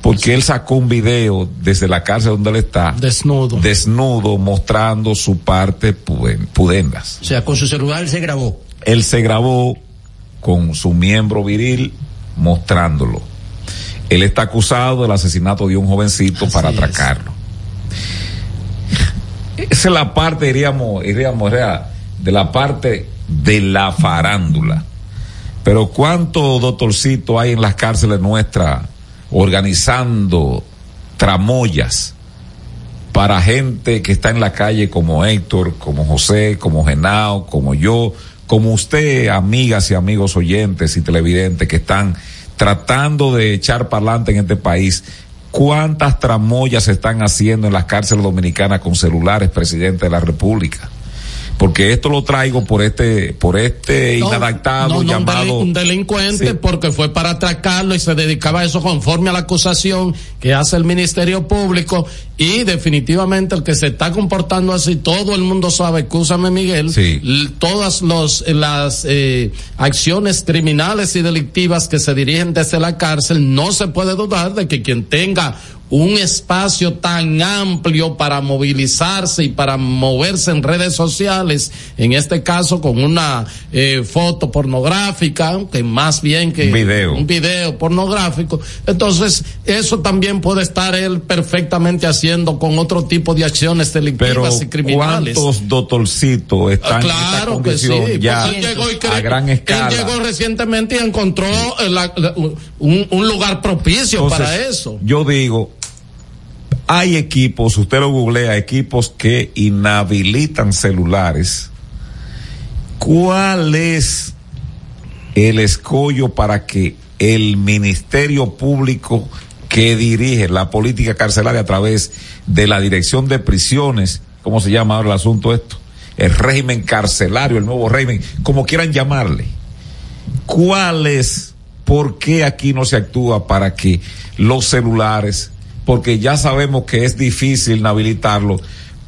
Porque él sacó un video desde la cárcel donde él está, desnudo, desnudo mostrando su parte puden- pudendas. O sea, con su celular se grabó. Él se grabó con su miembro viril mostrándolo. Él está acusado del asesinato de un jovencito para atracarlo. Esa es la parte, diríamos, diríamos, de la parte de la farándula. Pero cuánto doctorcito hay en las cárceles nuestras organizando tramoyas para gente que está en la calle como Héctor, como José, como Genao, como yo, como usted, amigas y amigos oyentes y televidentes que están tratando de echar para adelante en este país ¿Cuántas tramoyas se están haciendo en las cárceles dominicanas con celulares, presidente de la República? porque esto lo traigo por este por este no, inadaptado no, no, llamado un delincuente sí. porque fue para atracarlo y se dedicaba a eso conforme a la acusación que hace el Ministerio Público y definitivamente el que se está comportando así todo el mundo sabe, escúchame Miguel, sí. todas los, las eh, acciones criminales y delictivas que se dirigen desde la cárcel no se puede dudar de que quien tenga un espacio tan amplio para movilizarse y para moverse en redes sociales, en este caso con una eh, foto pornográfica, que más bien que video. un video pornográfico. Entonces, eso también puede estar él perfectamente haciendo con otro tipo de acciones delictivas Pero y criminales. ¿Cuántos doctorcitos están claro en que sí. ya él llegó y a gran escala? Él llegó recientemente y encontró la, la, un, un, lugar propicio Entonces, para eso. Yo digo, hay equipos, usted lo googlea, equipos que inhabilitan celulares. ¿Cuál es el escollo para que el Ministerio Público que dirige la política carcelaria a través de la Dirección de Prisiones, ¿cómo se llama ahora el asunto esto? El régimen carcelario, el nuevo régimen, como quieran llamarle. ¿Cuál es, por qué aquí no se actúa para que los celulares porque ya sabemos que es difícil inhabilitarlo,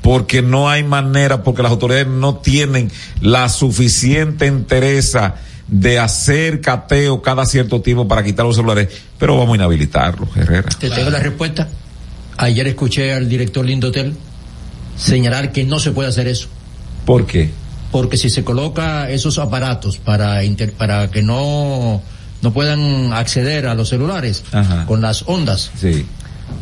porque no hay manera, porque las autoridades no tienen la suficiente entereza de hacer cateo cada cierto tiempo para quitar los celulares, pero vamos a inhabilitarlo, Herrera. Te tengo la respuesta. Ayer escuché al director Lindotel señalar que no se puede hacer eso. ¿Por qué? Porque si se coloca esos aparatos para inter, para que no no puedan acceder a los celulares Ajá. con las ondas. Sí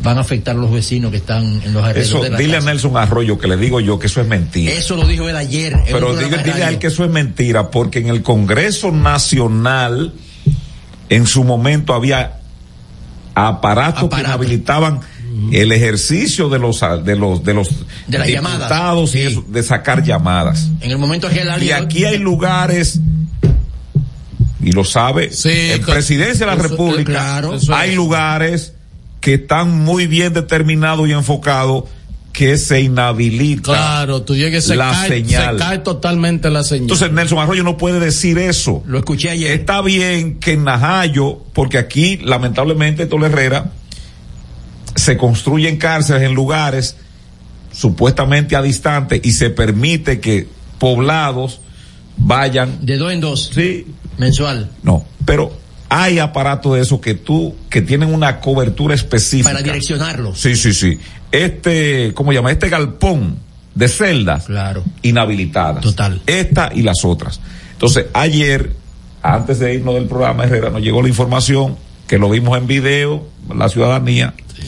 van a afectar a los vecinos que están en los alrededores eso, de la dile casa. a Nelson Arroyo que le digo yo que eso es mentira. Eso lo dijo él ayer. Pero dile, dile a él que eso es mentira porque en el Congreso Nacional en su momento había aparatos Aparato. que habilitaban el ejercicio de los de los de los de las diputados sí. y eso, de sacar llamadas. En el momento que y aquí hay lugares y lo sabe sí, en presidencia de la eso, República claro, hay lugares que están muy bien determinados y enfocados que se inhabilita claro, tú llegues, se la cae, señal. Se cae totalmente la señal. Entonces Nelson Arroyo no puede decir eso. Lo escuché ayer. Está bien que en Najayo, porque aquí lamentablemente Herrera se construyen cárceles en lugares supuestamente a distante y se permite que poblados vayan de dos en dos. Sí. Mensual. No, pero hay aparatos de esos que tú, que tienen una cobertura específica. Para direccionarlos. Sí, sí, sí. Este, ¿cómo llama? Este galpón de celdas. Claro. Inhabilitadas. Total. Esta y las otras. Entonces, ayer, antes de irnos del programa Herrera, nos llegó la información que lo vimos en video, la ciudadanía. Sí.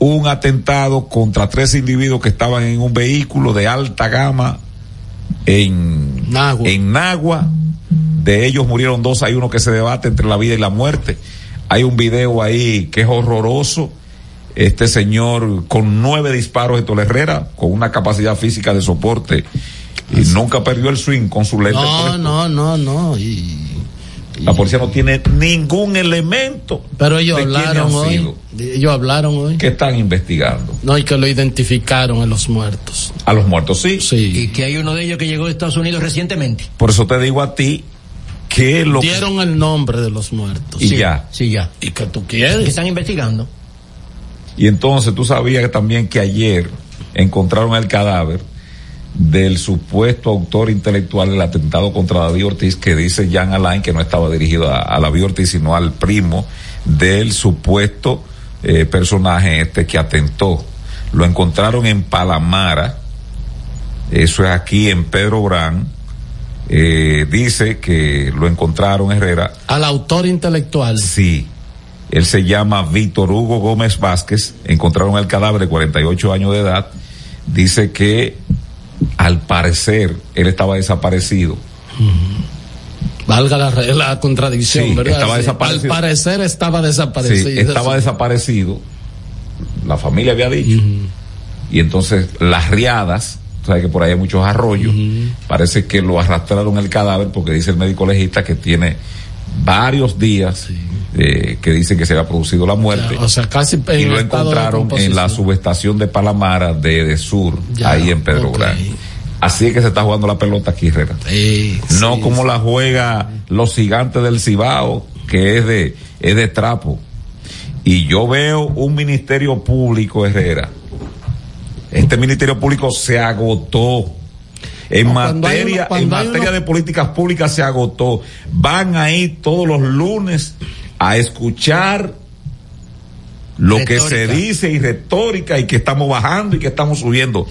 Un atentado contra tres individuos que estaban en un vehículo de alta gama en Nagua. En Nagua de ellos murieron dos, hay uno que se debate entre la vida y la muerte. Hay un video ahí que es horroroso. Este señor con nueve disparos de Tolerrera, con una capacidad física de soporte, y nunca perdió el swing con su lente. No, no, no, no. Y, y, la policía no tiene ningún elemento. Pero ellos hablaron hoy. Sido, ellos hablaron hoy. Que están investigando. No, y que lo identificaron a los muertos. A los muertos, sí. Sí. Y que hay uno de ellos que llegó de Estados Unidos recientemente. Por eso te digo a ti que lo dieron el nombre de los muertos. Y sí, ya. Sí, ya. ¿Y que tú quieres? Que están investigando. Y entonces tú sabías que también que ayer encontraron el cadáver del supuesto autor intelectual del atentado contra David Ortiz, que dice Jan Alain que no estaba dirigido a, a David Ortiz, sino al primo del supuesto eh, personaje este que atentó. Lo encontraron en Palamara, eso es aquí en Pedro Brán, eh, dice que lo encontraron Herrera. Al autor intelectual. Sí. Él se llama Víctor Hugo Gómez Vázquez. Encontraron el cadáver de 48 años de edad. Dice que al parecer él estaba desaparecido. Mm. Valga la, la contradicción, sí, ¿verdad? Estaba sí. desaparecido. Al parecer estaba desaparecido. Sí, estaba desaparecido. La familia había dicho. Uh -huh. Y entonces las riadas sabes que por ahí hay muchos arroyos. Uh -huh. Parece que lo arrastraron el cadáver porque dice el médico legista que tiene varios días eh, que dicen que se había producido la muerte. O sea, casi y lo encontraron en la subestación de Palamara de, de Sur, Ya, ahí en Pedro ok. Gran. Así es que se está jugando la pelota aquí, Herrera. no como la juega los gigantes del Cibao, que es de, es de trapo. Y yo veo un ministerio público, Herrera. Este ministerio público se agotó. En No, materia, uno- en materia uno- de políticas públicas se agotó. Van a ir todos los lunes a escuchar lo que se dice y retórica y que estamos bajando y que estamos subiendo.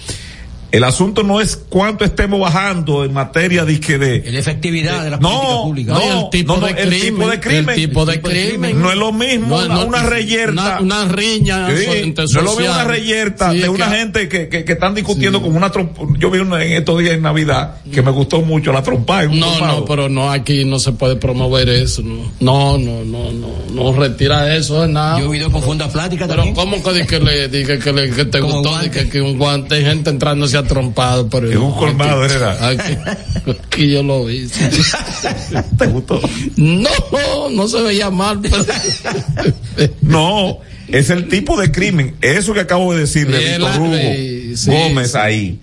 El asunto no es cuánto estemos bajando en materia de que de La efectividad de la no, política pública. no, el tipo no, no, de el crimen, tipo de crimen. el tipo de crimen. No es lo mismo No, una, no, una reyerta. una- una riña Sí, no es lo mismo una reyerta Sí, de una que- gente que, que, que están discutiendo con una trompa. Yo vi una en estos días en Navidad que me gustó mucho la trompa. No, no, pero no, aquí no se puede promover eso. No, no, no, no, no, no retira eso, es nada. Yo he oído con funda plática Pero también. ¿cómo que, que le dije que, le, que te Como gustó? que, que un guante, hay gente entrándose a trompado, pero En un colmado, aquí, Herrera. Aquí, aquí yo lo vi. <laughs> ¿Te gustó? No, no se veía mal, pero <laughs> No, es el tipo de crimen. Eso que acabo de decir de Víctor Hugo sí, Gómez sí. ahí.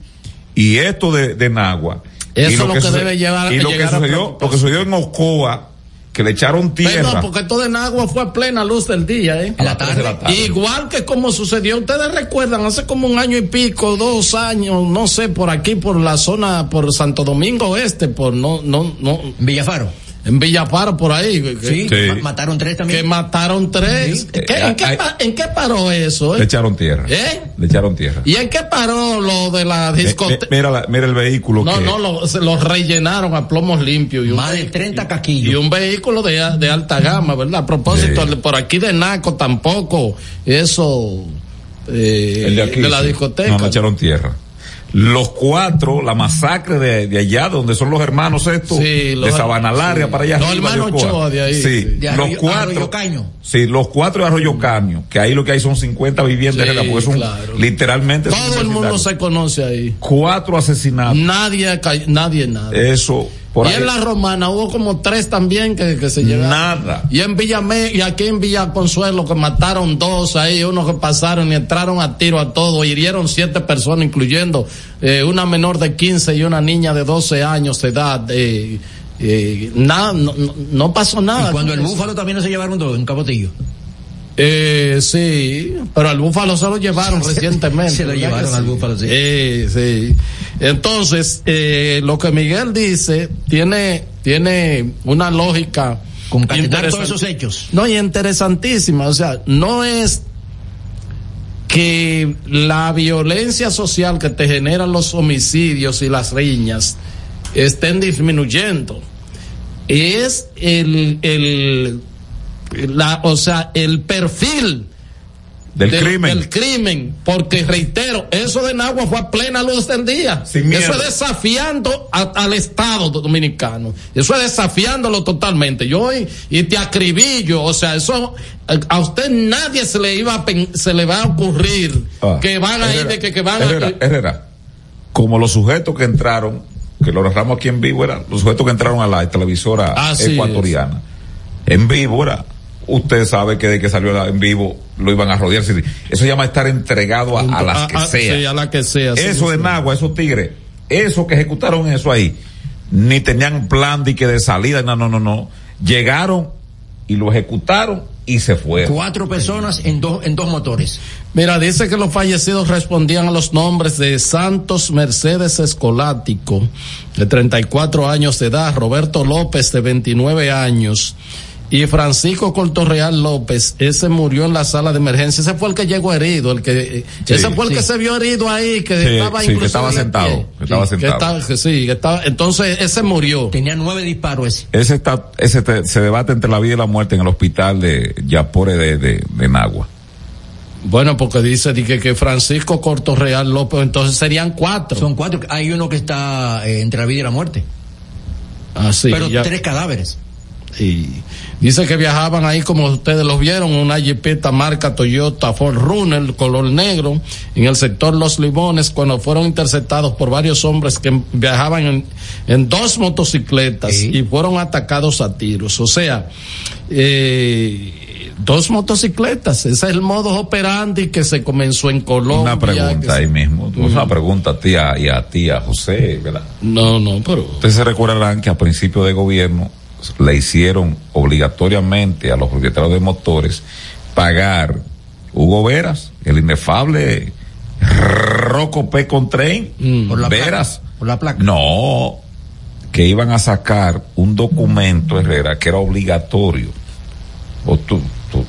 Y esto de, de Nagua. Eso y lo que suce- debe llevar- y lo que sucedió, lo que sucedió en Ocoa, que le echaron tierra. Porque todo en agua fue a plena luz del día, ¿eh? En la tarde. de la tarde. Igual que como sucedió, ustedes recuerdan, hace como un año y pico, dos años, no sé, por aquí, por la zona, por Santo Domingo Este, por no, no, no, Villafaro. En Villafaro, por ahí. que- Sí, Sí. ma- mataron tres Que también. mataron tres. Sí. ¿Qué- Eh, en, qué, hay- en qué paró eso? Le eh? echaron tierra. ¿Eh? Le echaron tierra. ¿Y en qué paró lo de la discoteca? mira, la- mira el vehículo No, que no, lo, se lo rellenaron a plomos limpios. Y un Más de vehi- 30 Y caquillos. un vehículo de, de alta gama, ¿verdad? A propósito, Sí. por aquí de Naco tampoco, eso, eh, el de aquí. la sí. discoteca. No, le echaron tierra. Los cuatro, la masacre de, de allá, donde son los hermanos estos, Sí, los- de Sabana Larga sí. para allá. Los arriba hermanos Ocoa. Ochoa de ahí, Sí, sí. De los cuatro. Arroyo Caño. Sí, los cuatro de Arroyo Caño, que ahí lo que hay son 50 viviendas, porque son claro. literalmente. Todo el mundo se conoce ahí. Cuatro asesinatos. Nadie, nadie nada. Eso, por y ahí. en la romana hubo como tres también que, que se llegaron. Nada. Y en Villamé, y aquí en Villa Consuelo que mataron dos ahí, unos que pasaron y entraron a tiro a todo, hirieron siete personas, incluyendo eh, una menor de 15 y una niña de 12 años de edad. Eh, eh, nada, no, no- no pasó nada. Y cuando el búfalo también no se llevaron dos en Capotillo. Eh, sí, pero al búfalo se lo llevaron <laughs> recientemente. Se lo ¿verdad llevaron al búfalo, sí. Eh, sí. Entonces, eh, lo que Miguel dice tiene, tiene una lógica. Concatenar todos esos hechos. No, y interesantísima. O sea, no es que la violencia social que te generan los homicidios y las riñas estén disminuyendo. Es el, el, la, o sea, el perfil Del crimen. del crimen, porque reitero, eso de Nagua fue a plena luz del día. Sin. Eso es desafiando a- al Estado dominicano. Eso es desafiándolo totalmente. Yo y, y te acribillo, o sea, eso a- a usted nadie se le iba a se le va a ocurrir Ah. que van a ir de que, que van Herrera, a Herrera, como los sujetos que entraron, que lo narramos aquí en vivo, eran los sujetos que entraron a la televisora Así ecuatoriana. En vivo, era. Usted sabe que de que salió en vivo lo iban a rodear. Eso se llama estar entregado a, a las que a- sea. sí, a la que sea. sí, eso de sí. Nagua, esos tigres, esos que ejecutaron eso ahí, ni tenían plan de que de salida, no, no, no, no. Llegaron y lo ejecutaron y se fueron. Cuatro personas en dos, en dos motores. Mira, dice que los fallecidos respondían a los nombres de Santos Mercedes Escolático, de 34 años de edad, Roberto López, de 29 años, y Francisco Cortorreal López, ese murió en la sala de emergencia, ese fue el que llegó herido, el que, Sí, ese fue el sí. que se vio herido ahí, que Sí, estaba sí, que incluso estaba sentado, que estaba Sí, sentado. que sí, que estaba, entonces ese murió. Tenía nueve disparos ese. Ese está, ese te- se debate entre la vida y la muerte en el hospital de Yapore de, de, de Nagua. Bueno, porque dice di que, que Francisco Cortorreal López, entonces serían cuatro. Son cuatro. Hay uno que está eh, entre la vida y la muerte. Así, pero ya- tres cadáveres. Y dice que viajaban ahí como ustedes los vieron, una jipeta marca Toyota Ford Runner, color negro, en el sector Los Limones, cuando fueron interceptados por varios hombres que viajaban en, en dos motocicletas y fueron atacados a tiros. O sea, eh, dos motocicletas. Ese es el modo operandi que se comenzó en Colombia. Una pregunta ahí mismo. Una pregunta a ti y a ti, a José, ¿verdad? No, no, pero. Ustedes se recordarán que a principio de gobierno le hicieron obligatoriamente a los propietarios de motores pagar Hugo Veras, el inefable Roco P. con tren, por Veras. por la placa. No, que iban a sacar un documento, Herrera, que era obligatorio. O tú,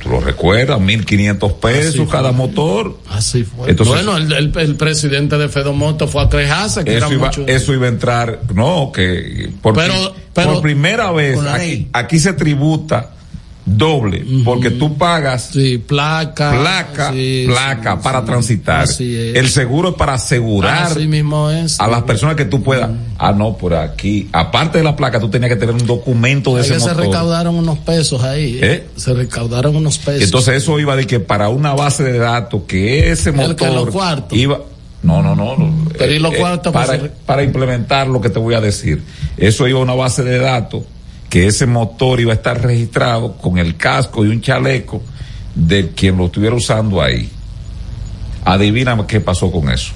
tú, lo recuerdas, 1.500 pesos cada motor. Así fue. Entonces- bueno, el, el- el presidente de Fedomoto fue a quejarse que Eso era iba, mucho. eso iba a entrar, no, que por, Pero- pero- por primera vez aquí se tributa doble, porque tú pagas placa, placa, sí, placa sí, para transitar. El seguro es para asegurar Así mismo es. a las personas que tú puedas. Ah, no, por aquí, aparte de la placa, tú tenías que tener un documento de Ahí ese que se motor. recaudaron unos pesos ahí. ¿Eh? Se recaudaron unos pesos. Entonces eso iba de que para una base de datos que ese El que motor los cuartos. iba no no no, no. Pero ¿y los cuartos, para, para implementar lo que te voy a decir eso iba a una base de datos que ese motor iba a estar registrado con el casco y un chaleco de quien lo estuviera usando ahí. Adivina qué pasó con eso.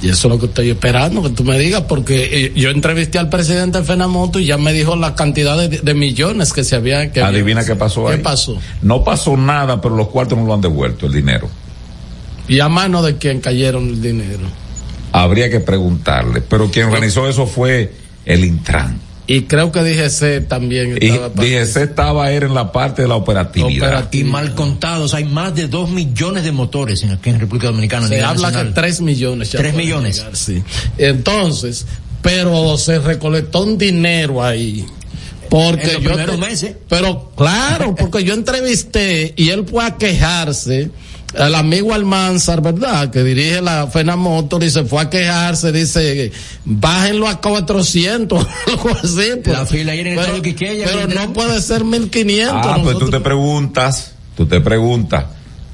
Y eso es lo que estoy esperando, que tú me digas, porque eh, yo entrevisté al presidente de Fenamoto y ya me dijo la cantidad de, de millones que se había... Que adivina qué pasó ¿Qué ahí pasó? no pasó nada pero los cuartos no lo han devuelto el dinero. ¿Y a mano de quién cayeron el dinero? habría que preguntarle pero quien organizó eso fue el Intran Y creo que DGC también Y estaba... DGC estaba era en la parte de la operatividad. Y mal contados, hay más de dos millones de motores en, aquí en República Dominicana. Se habla nacional. que tres millones. ya Tres pueden millones. llegar, sí. Entonces, pero se recolectó un dinero ahí. Porque En los yo primeros meses. Pero claro, porque yo entrevisté y él fue a quejarse. El amigo Almanzar, ¿verdad? Que dirige la Fena Motor y se fue a quejarse, dice, bájenlo a 400, <laughs> algo así. pues. La fila ahí en el pero, Quiqueya, pero no puede ser 1500. Ah, pues tú nosotros- te preguntas, tú te preguntas,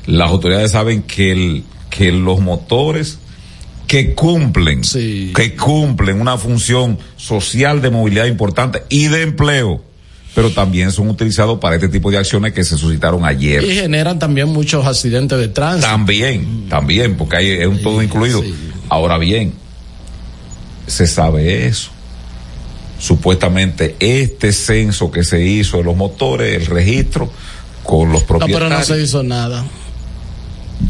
las autoridades saben que el, que los motores que cumplen, que cumplen una función social de movilidad importante y de empleo, pero también son utilizados para este tipo de acciones que se suscitaron ayer. Y generan también muchos accidentes de tránsito. También, también, porque hay es un todo incluido. Ahora bien, se sabe eso. Supuestamente este censo que se hizo de los motores, el registro con los No, pero propietarios. no se hizo nada.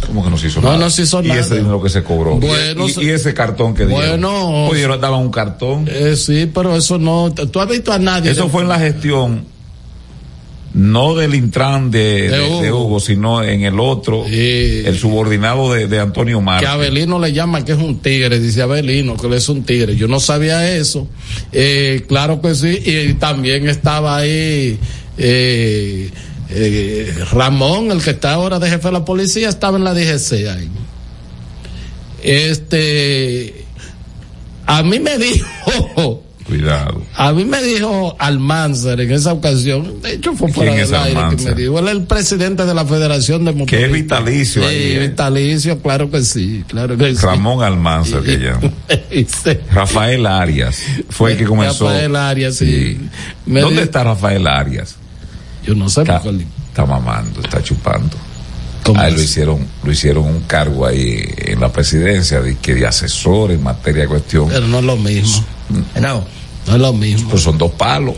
¿Cómo que no se hizo No, nada? no se hizo y nada. ese dinero que se cobró. Bueno, y, y ese cartón que dieron. Bueno, Oye, ellos daban un cartón. Eh, sí, pero eso no. Tú has visto a nadie. Eso fue en la gestión, no del Intran de, De de- de Hugo. Sino en el otro, el subordinado de, Antonio que Márquez. Abelino le llama que es un tigre, dice Abelino que él es un tigre. Yo no sabía eso. Eh, claro que sí, y también estaba ahí eh, eh, Ramón, el que está ahora de jefe de la policía, estaba en la DGC ahí. Este, a mí me dijo, Cuidado. a mí me dijo Almanzar en esa ocasión, de hecho fue fuera ¿Quién es del aire que Almanzar? me dijo, él es el presidente de la Federación de Que Motoristas. es vitalicio Sí, ahí, ¿eh? vitalicio, claro que sí, claro que sí. Ramón Almanza que llama. <laughs> Rafael Arias fue el que comenzó. Rafael Arias, sí. ¿Dónde está Rafael Arias? Yo no sé. Está, está mamando, está chupando. ¿Cómo A él lo hicieron, lo hicieron un cargo ahí en la presidencia de que de asesor en materia de cuestión. Pero no es lo mismo. No. No es lo mismo. Pues son dos palos.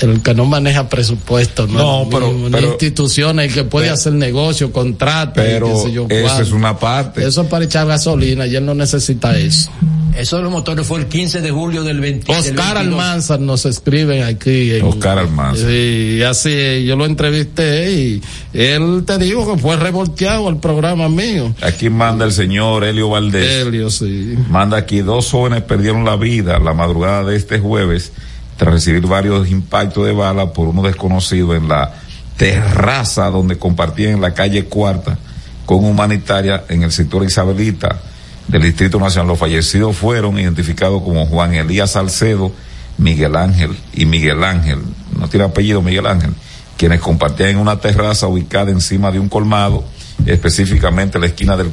El que no maneja presupuesto, no, No, pero- mismo, pero- instituciones, que puede pero- hacer negocio, contrata, Pero y qué sé yo cuánto. es una parte. Eso es para echar gasolina y él no necesita eso. Eso de los motores fue el 15 de julio del 20. del Oscar 22. Almanzar nos escriben aquí. en- Oscar Almanzar. Sí, así yo lo entrevisté y él te dijo que fue revolteado el programa mío. Aquí manda el señor Helio Valdés. Helio, sí. Manda aquí dos jóvenes perdieron la vida la madrugada de este jueves tras recibir varios impactos de bala por uno desconocido en la terraza donde compartían en la calle Cuarta con humanitaria en el sector Isabelita del Distrito Nacional. Los fallecidos fueron identificados como Juan Elías Salcedo, Miguel Ángel y Miguel Ángel no tiene apellido Miguel Ángel, quienes compartían en una terraza ubicada encima de un colmado, específicamente la esquina del,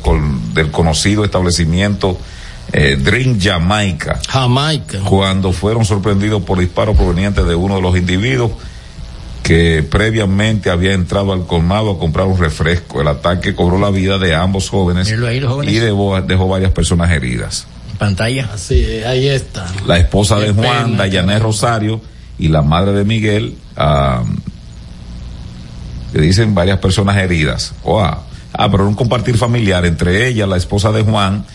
del conocido establecimiento eh, Drink Jamaica. Jamaica. Cuando fueron sorprendidos por disparos provenientes de uno de los individuos que previamente había entrado al colmado a comprar un refresco. El ataque cobró la vida de ambos jóvenes, y dejó, dejó, varias personas heridas. Pantalla. Así, ahí está. La esposa de Juan, Dayané Rosario, y la madre de Miguel, uh, le dicen varias personas heridas. ah, pero un compartir familiar entre ella, la esposa de Juan,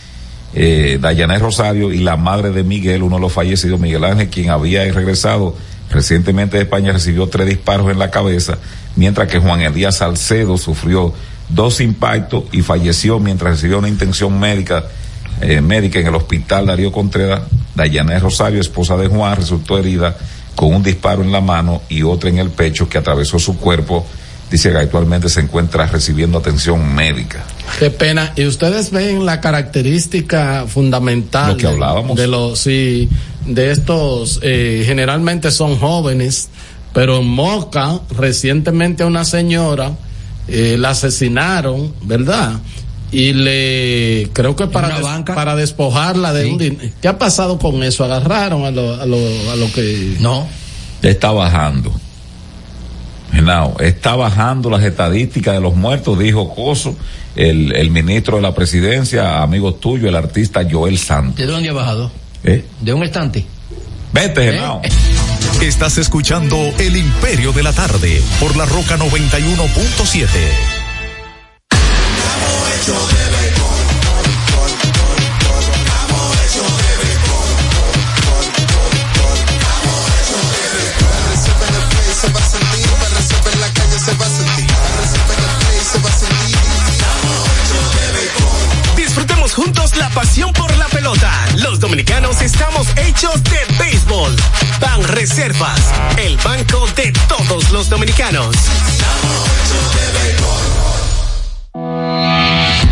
eh, Dayané Rosario y la madre de Miguel, uno de los fallecidos, Miguel Ángel, quien había regresado recientemente España, recibió tres disparos en la cabeza, mientras que Juan Elías Salcedo sufrió dos impactos y falleció mientras recibió una intención médica eh, médica en el hospital Darío Contreras. Dayané Rosario, esposa de Juan, resultó herida con un disparo en la mano y otro en el pecho que atravesó su cuerpo. Dice que actualmente se encuentra recibiendo atención médica. Qué pena. Y ustedes ven la característica fundamental Lo que hablábamos. de los sí, de estos eh, generalmente son jóvenes, pero en Moca recientemente a una señora eh, la asesinaron, ¿verdad? y le creo que para para despojarla de un dinero. ¿Qué ha pasado con eso? ¿Agarraron a lo, a lo, a lo que No. Está bajando. No, está bajando las estadísticas de los muertos, dijo Coso, el, el ministro de la presidencia, amigo tuyo, el artista Joel Santos. ¿De dónde ha bajado? ¿Eh? De un estante. Vete. ¿Eh? Estás escuchando El Imperio de la Tarde por la Roca 91.7. Disfrutemos juntos la pasión por la Los dominicanos estamos hechos de béisbol. Ban Reservas, el banco de todos los dominicanos.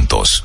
juntos.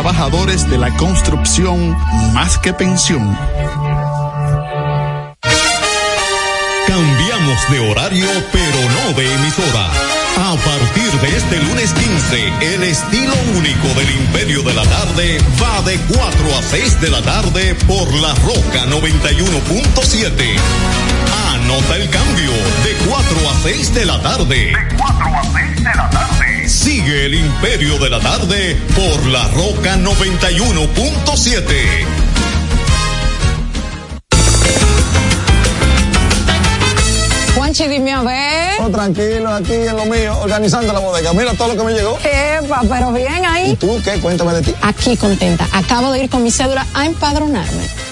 trabajadores de la construcción más que pensión. Cambiamos de horario, pero no de emisora. A partir de este lunes 15, el estilo único del Imperio de la Tarde va de 4 a 6 de la tarde por la Roca 91.7. Anota el cambio de 4 a 6 de la tarde. De 4 a 6 de la tarde. Sigue el Imperio de la Tarde por la Roca 91.7. Juanchi, dime a ver. Oh, tranquilo, aquí en lo mío, organizando la bodega. Mira todo lo que me llegó. Epa, pero bien ahí. ¿Y tú qué? Cuéntame de ti. Aquí contenta. Acabo de ir con mi cédula a empadronarme.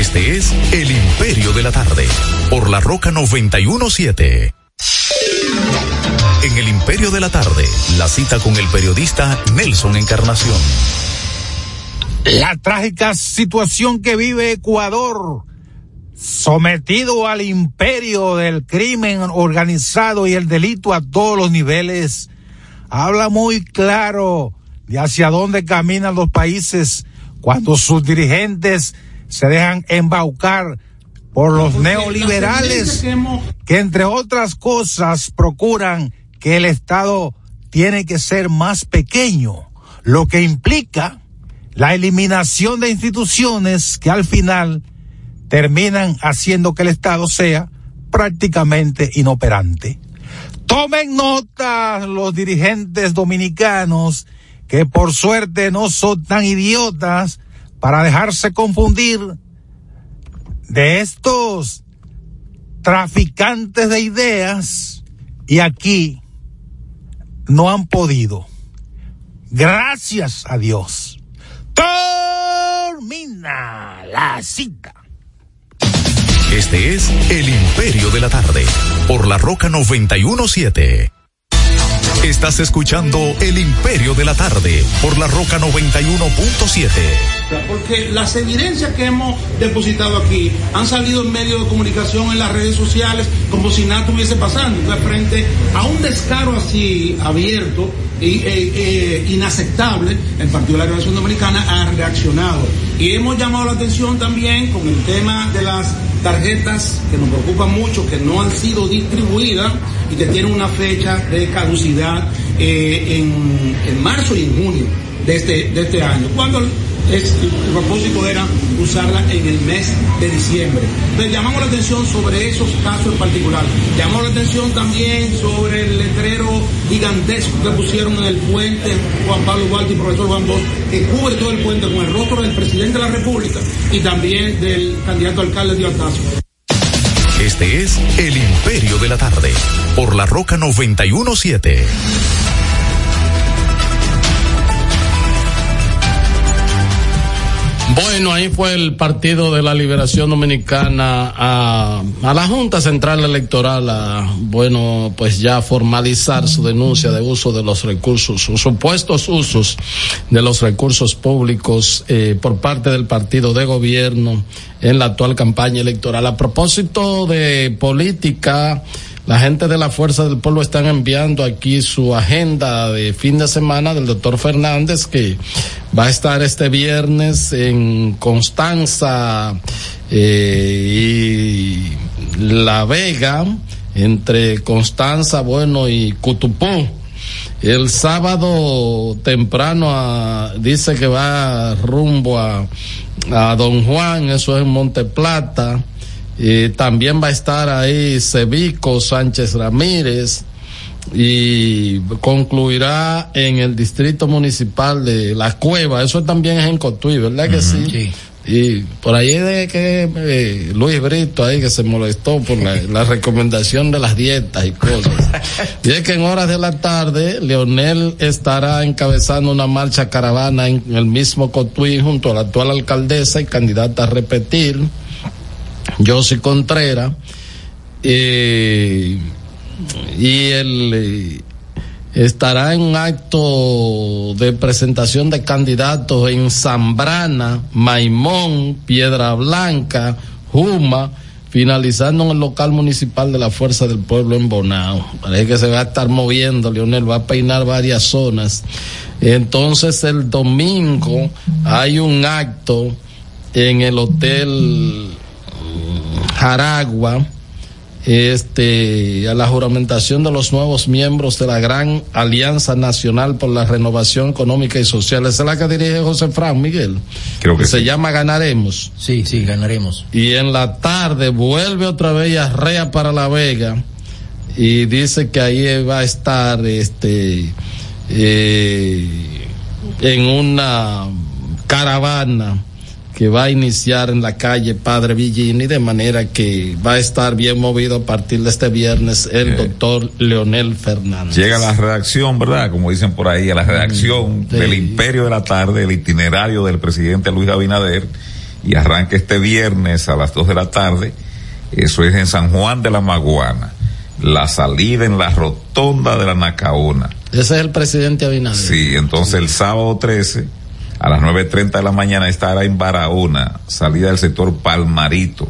Este es El Imperio de la Tarde, por la Roca 917. En El Imperio de la Tarde, la cita con el periodista Nelson Encarnación. La trágica situación que vive Ecuador, sometido al imperio del crimen organizado y el delito a todos los niveles, habla muy claro de hacia dónde caminan los países cuando sus dirigentes se dejan embaucar por los neoliberales que entre otras cosas procuran que el Estado tiene que ser más pequeño, lo que implica la eliminación de instituciones que al final terminan haciendo que el Estado sea prácticamente inoperante. Tomen nota los dirigentes dominicanos que por suerte no son tan idiotas para dejarse confundir de estos traficantes de ideas y aquí no han podido. Gracias a Dios. Termina la cita. Este es El Imperio de la Tarde, por la Roca 917. Estás escuchando El Imperio de la Tarde por la Roca 91.7. Porque las evidencias que hemos depositado aquí han salido en medios de comunicación, en las redes sociales, como si nada estuviese pasando. Entonces, frente a un descaro así abierto e, e, inaceptable, el Partido de la Revolución Dominicana ha reaccionado. Y hemos llamado la atención también con el tema de las tarjetas que nos preocupan mucho, que no han sido distribuidas y que tienen una fecha de caducidad eh, en, en, marzo y en junio de este, de este año. Cuando el propósito era usarla en el mes de diciembre. Entonces llamamos la atención sobre esos casos en particular. Llamamos la atención también sobre el letrero gigantesco que pusieron en el puente Juan Pablo Duarte y profesor Juan Bosch, que cubre todo el puente con el rostro del presidente de la República y también del candidato alcalde de Altazo. Este es El Imperio de la Tarde, por la Roca 917. Bueno, ahí fue el Partido de la Liberación Dominicana a, a, la Junta Central Electoral a, bueno, pues ya formalizar su denuncia de uso de los recursos, sus supuestos usos de los recursos públicos eh, por parte del partido de gobierno en la actual campaña electoral. A propósito de política, la gente de la Fuerza del Pueblo están enviando aquí su agenda de fin de semana del doctor Fernández que va a estar este viernes en Constanza eh, y La Vega, entre Constanza, bueno, y Cutupú. El sábado temprano a, dice que va rumbo a, a Don Juan, eso es en Monte Plata. Eh, también va a estar ahí Cevico Sánchez Ramírez y concluirá en el distrito municipal de La Cueva. Eso también es en Cotuí, ¿verdad que sí? sí. Y por ahí de que eh, Luis Brito ahí que se molestó por la, <laughs> la, recomendación de las dietas y cosas. Y es que en horas de la tarde, Leonel estará encabezando una marcha caravana en el mismo Cotuí junto a la actual alcaldesa y candidata a repetir. José Contreras, eh, y él eh, estará en un acto de presentación de candidatos en Zambrana, Maimón, Piedra Blanca, Juma, finalizando en el local municipal de la Fuerza del Pueblo en Bonao. Parece que se va a estar moviendo, Leonel va a peinar varias zonas. Entonces el domingo hay un acto en el hotel Jaragua este, a la juramentación de los nuevos miembros de la Gran Alianza Nacional por la Renovación Económica y Social. Esa es la que dirige José Fran Miguel. Creo que, se llama Ganaremos. Sí, sí, ganaremos. Y en la tarde vuelve otra vez a Rea para La Vega y dice que ahí va a estar este eh, en una caravana que va a iniciar en la calle Padre Villini, de manera que va a estar bien movido a partir de este viernes el doctor Leonel Fernández. Llega a la redacción, ¿verdad? Como dicen por ahí, a la redacción del Imperio de la Tarde, el itinerario del presidente Luis Abinader, y arranca este viernes a las dos de la tarde. Eso es en San Juan de la Maguana. La salida en la rotonda de la Nacaona. Ese es el presidente Abinader. Sí, entonces el sábado 13 a las 9.30 de la mañana estará en Barahona, salida del sector Palmarito,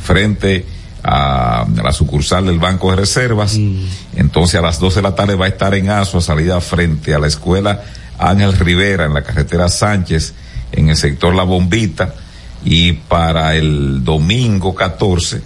frente a la sucursal del Banco de Reservas. Mm. Entonces a las 12 de la tarde va a estar en Aso, salida frente a la escuela Ángel Rivera, en la carretera Sánchez, en el sector La Bombita. Y para el domingo 14,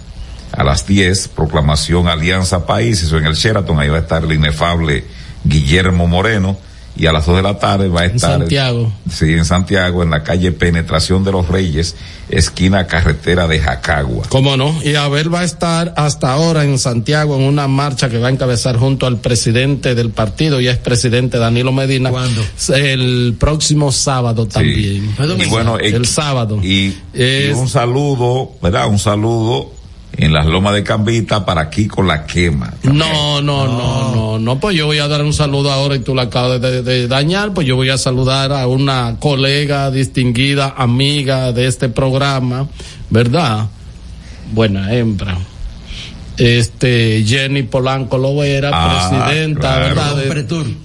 a las 10, proclamación Alianza Países, o en el Sheraton, ahí va a estar el inefable Guillermo Moreno y a las dos de la tarde va a estar. En Santiago. Sí, en Santiago, en la calle Penetración de los Reyes, esquina carretera de Jacagua. ¿Cómo no? Y Abel va a estar hasta ahora en Santiago en una marcha que va a encabezar junto al presidente del partido y es presidente Danilo Medina. ¿Cuándo? El próximo sábado también. Y bueno, el, sábado. Y, y un saludo, ¿verdad? Un saludo en las lomas de Cambita para aquí con la quema. No, no, no, no, no, pues yo voy a dar un saludo ahora y tú la acabas de, dañar, pues yo voy a saludar a una colega distinguida, amiga de este programa, ¿verdad? Buena hembra este Jenny Polanco Lovera, ah, presidenta, ¿verdad? De,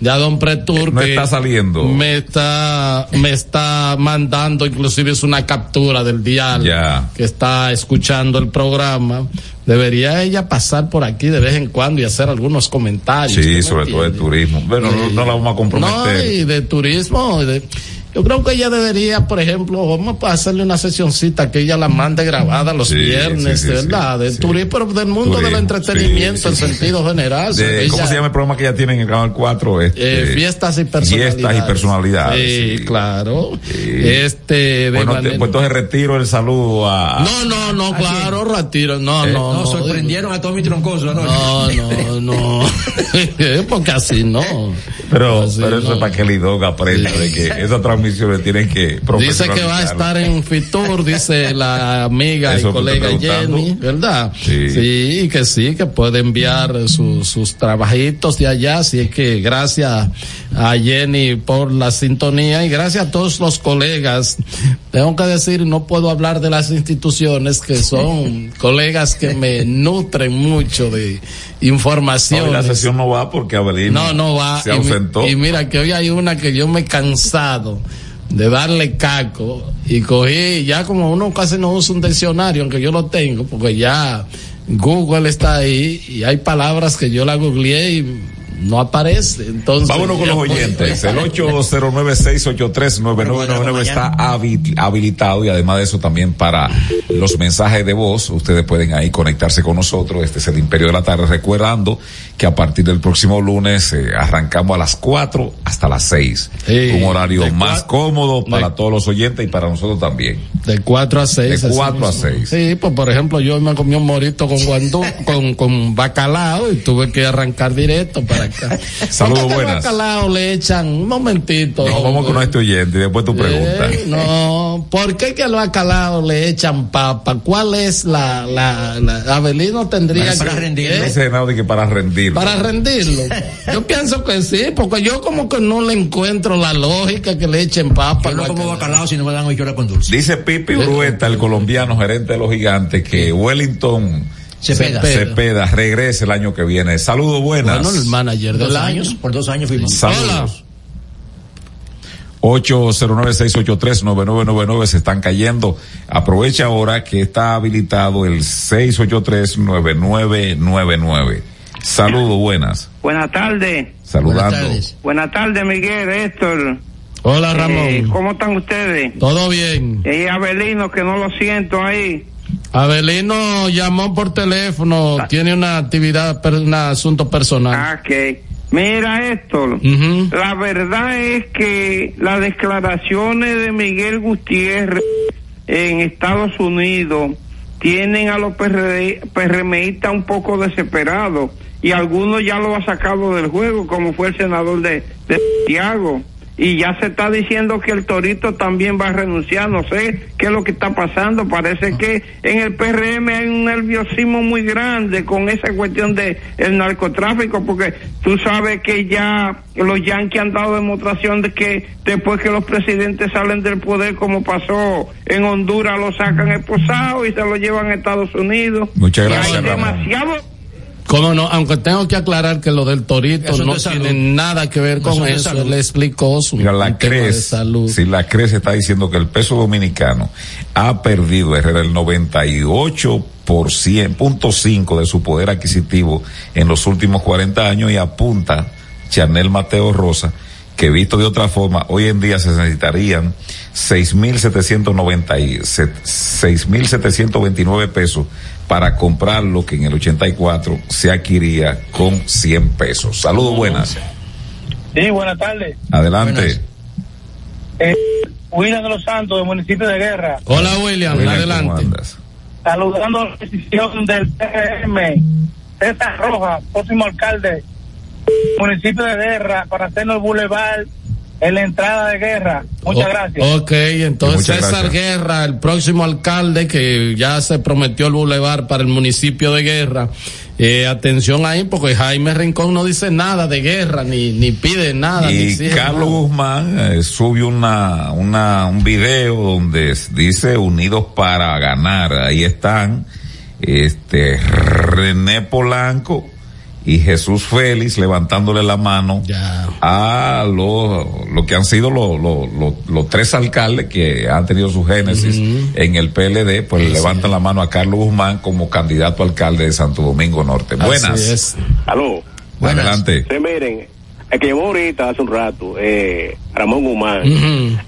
Don Pretur. que está saliendo. Me está, me está mandando, inclusive es una captura del dial que está escuchando el programa. Debería ella pasar por aquí de vez en cuando y hacer algunos comentarios. Sí, sobre todo de turismo. Bueno, no, la vamos a comprometer. No, y de turismo, de, yo creo que ella debería, por ejemplo, vamos a hacerle una sesioncita que ella la mande grabada los viernes, ¿verdad? del turismo, pero del mundo del entretenimiento en sentido general. ¿Cómo se llama el programa que ya tienen en el canal 4? Este, eh, fiestas y personalidades. Fiestas y personalidades. Sí, claro. Este, bueno, pues entonces retiro el saludo a. No, no, no, claro, retiro. No, eh, no, no. sorprendieron a Tommy Troncoso, ¿no? No, no, no. <laughs> <laughs> Porque así no. Pero, pero eso es para que el IDOG aprenda de que <laughs> esa transmisiones tienen que Dice que va a estar en Fitur, dice la amiga y colega Jenny, ¿verdad? Sí. sí. que sí, que puede enviar sus trabajitos de allá, así es que gracias a Jenny por la sintonía y gracias a todos los colegas. Tengo que decir, no puedo hablar de las instituciones que son colegas que me nutren mucho de información. la sesión no va porque Abelino no, no va. se ausentó. Y, mira que hoy hay una que yo me he cansado de darle caco y cogí, ya como uno casi no usa un diccionario, aunque yo lo tengo, porque ya Google está ahí y hay palabras que yo la googleé y no aparece. Entonces, Vámonos con los oyentes. <laughs> El 809-683-9999 está habilitado y además de eso también para los mensajes de voz. Ustedes pueden ahí conectarse con nosotros. Este es el Imperio de la Tarde. Recordando que a partir del próximo lunes eh, arrancamos a las 4 hasta las 6. un horario más cómodo para todos los oyentes y para nosotros también. De 4 a 6. De 4 a 6. Sí, pues por ejemplo yo me comí un morito con guandú, <laughs> con, con bacalao y tuve que arrancar directo para <laughs> Saludos buenas. bacalao le echan un momentito. No, vamos con este oyente y después tu pregunta. Eh, no, ¿por qué que al bacalao le echan papa? ¿Cuál es la, la, la Abelino tendría para rendirlo? ¿eh? que para rendirlo. Para rendirlo. yo <laughs> pienso que sí, porque yo como que no le encuentro la lógica que le echen papa. Yo no como bacalao si no me dan hoy con dulce. Dice Pipi Urueta, el colombiano gerente de los gigantes, que Wellington Cepeda. Cepeda. regrese el año que viene. Saludos buenas. Bueno, el manager de dos años. Por dos años fuimos. Saludos. 809-683-9999 se están cayendo. Aprovecha ahora que está habilitado el 683-9999. Saludos, buenas. Buenas tardes. Saludando. Buenas tardes, Miguel, Héctor. Hola, eh, Ramón. ¿Cómo están ustedes? Todo bien. Y Abelino, que no lo siento ahí. Abelino llamó por teléfono, tiene una actividad, un asunto personal. Ok. Mira, Héctor, la verdad es que las declaraciones de Miguel Gutiérrez en Estados Unidos tienen a los PRMistas un poco desesperados y algunos ya lo ha sacado del juego, como fue el senador de, de Santiago y ya se está diciendo que el Torito también va a renunciar, no sé qué es lo que está pasando, parece que en el PRM hay un nerviosismo muy grande con esa cuestión de el narcotráfico, porque tú sabes que ya los yanquis han dado demostración de que después que los presidentes salen del poder, como pasó en Honduras, lo sacan esposado y se lo llevan a Estados Unidos. Muchas gracias. hay demasiado ¿Cómo no? Aunque tengo que aclarar que lo del torito no tiene nada que ver con eso. Él explicó su Mira, la CRES, salud. Si la CRES está diciendo que el peso dominicano ha perdido el 98.5 de su poder adquisitivo en los últimos 40 años y apunta Chanel Mateo Rosa que visto de otra forma, hoy en día se necesitarían 6.729 pesos para comprar lo que en el 84 se adquiría con 100 pesos. Saludos, buenas. Sí, buenas tardes. Adelante. Eh, William de los Santos, del municipio de Guerra. Hola, William, adelante. Saludando la decisión del PM, César Roja, próximo alcalde, municipio de Guerra, para hacernos el bulevar en la entrada de guerra. Muchas gracias. Ok, entonces César Guerra, el próximo alcalde que ya se prometió el bulevar para el municipio de Guerra. Eh, atención ahí porque Jaime Rincón no dice nada de guerra ni ni pide nada. Y Carlos Guzmán eh, subió una, una, un video donde dice Unidos para ganar. Ahí están este René Polanco y Jesús Félix levantándole la mano a los lo que han sido los tres alcaldes que han tenido su génesis en el PLD, pues le levantan la mano a Carlos Guzmán como candidato alcalde de Santo Domingo Norte. Buenas. Aló. Adelante. Sí, miren, el que llamó ahorita hace un rato, eh, Ramón Guzmán,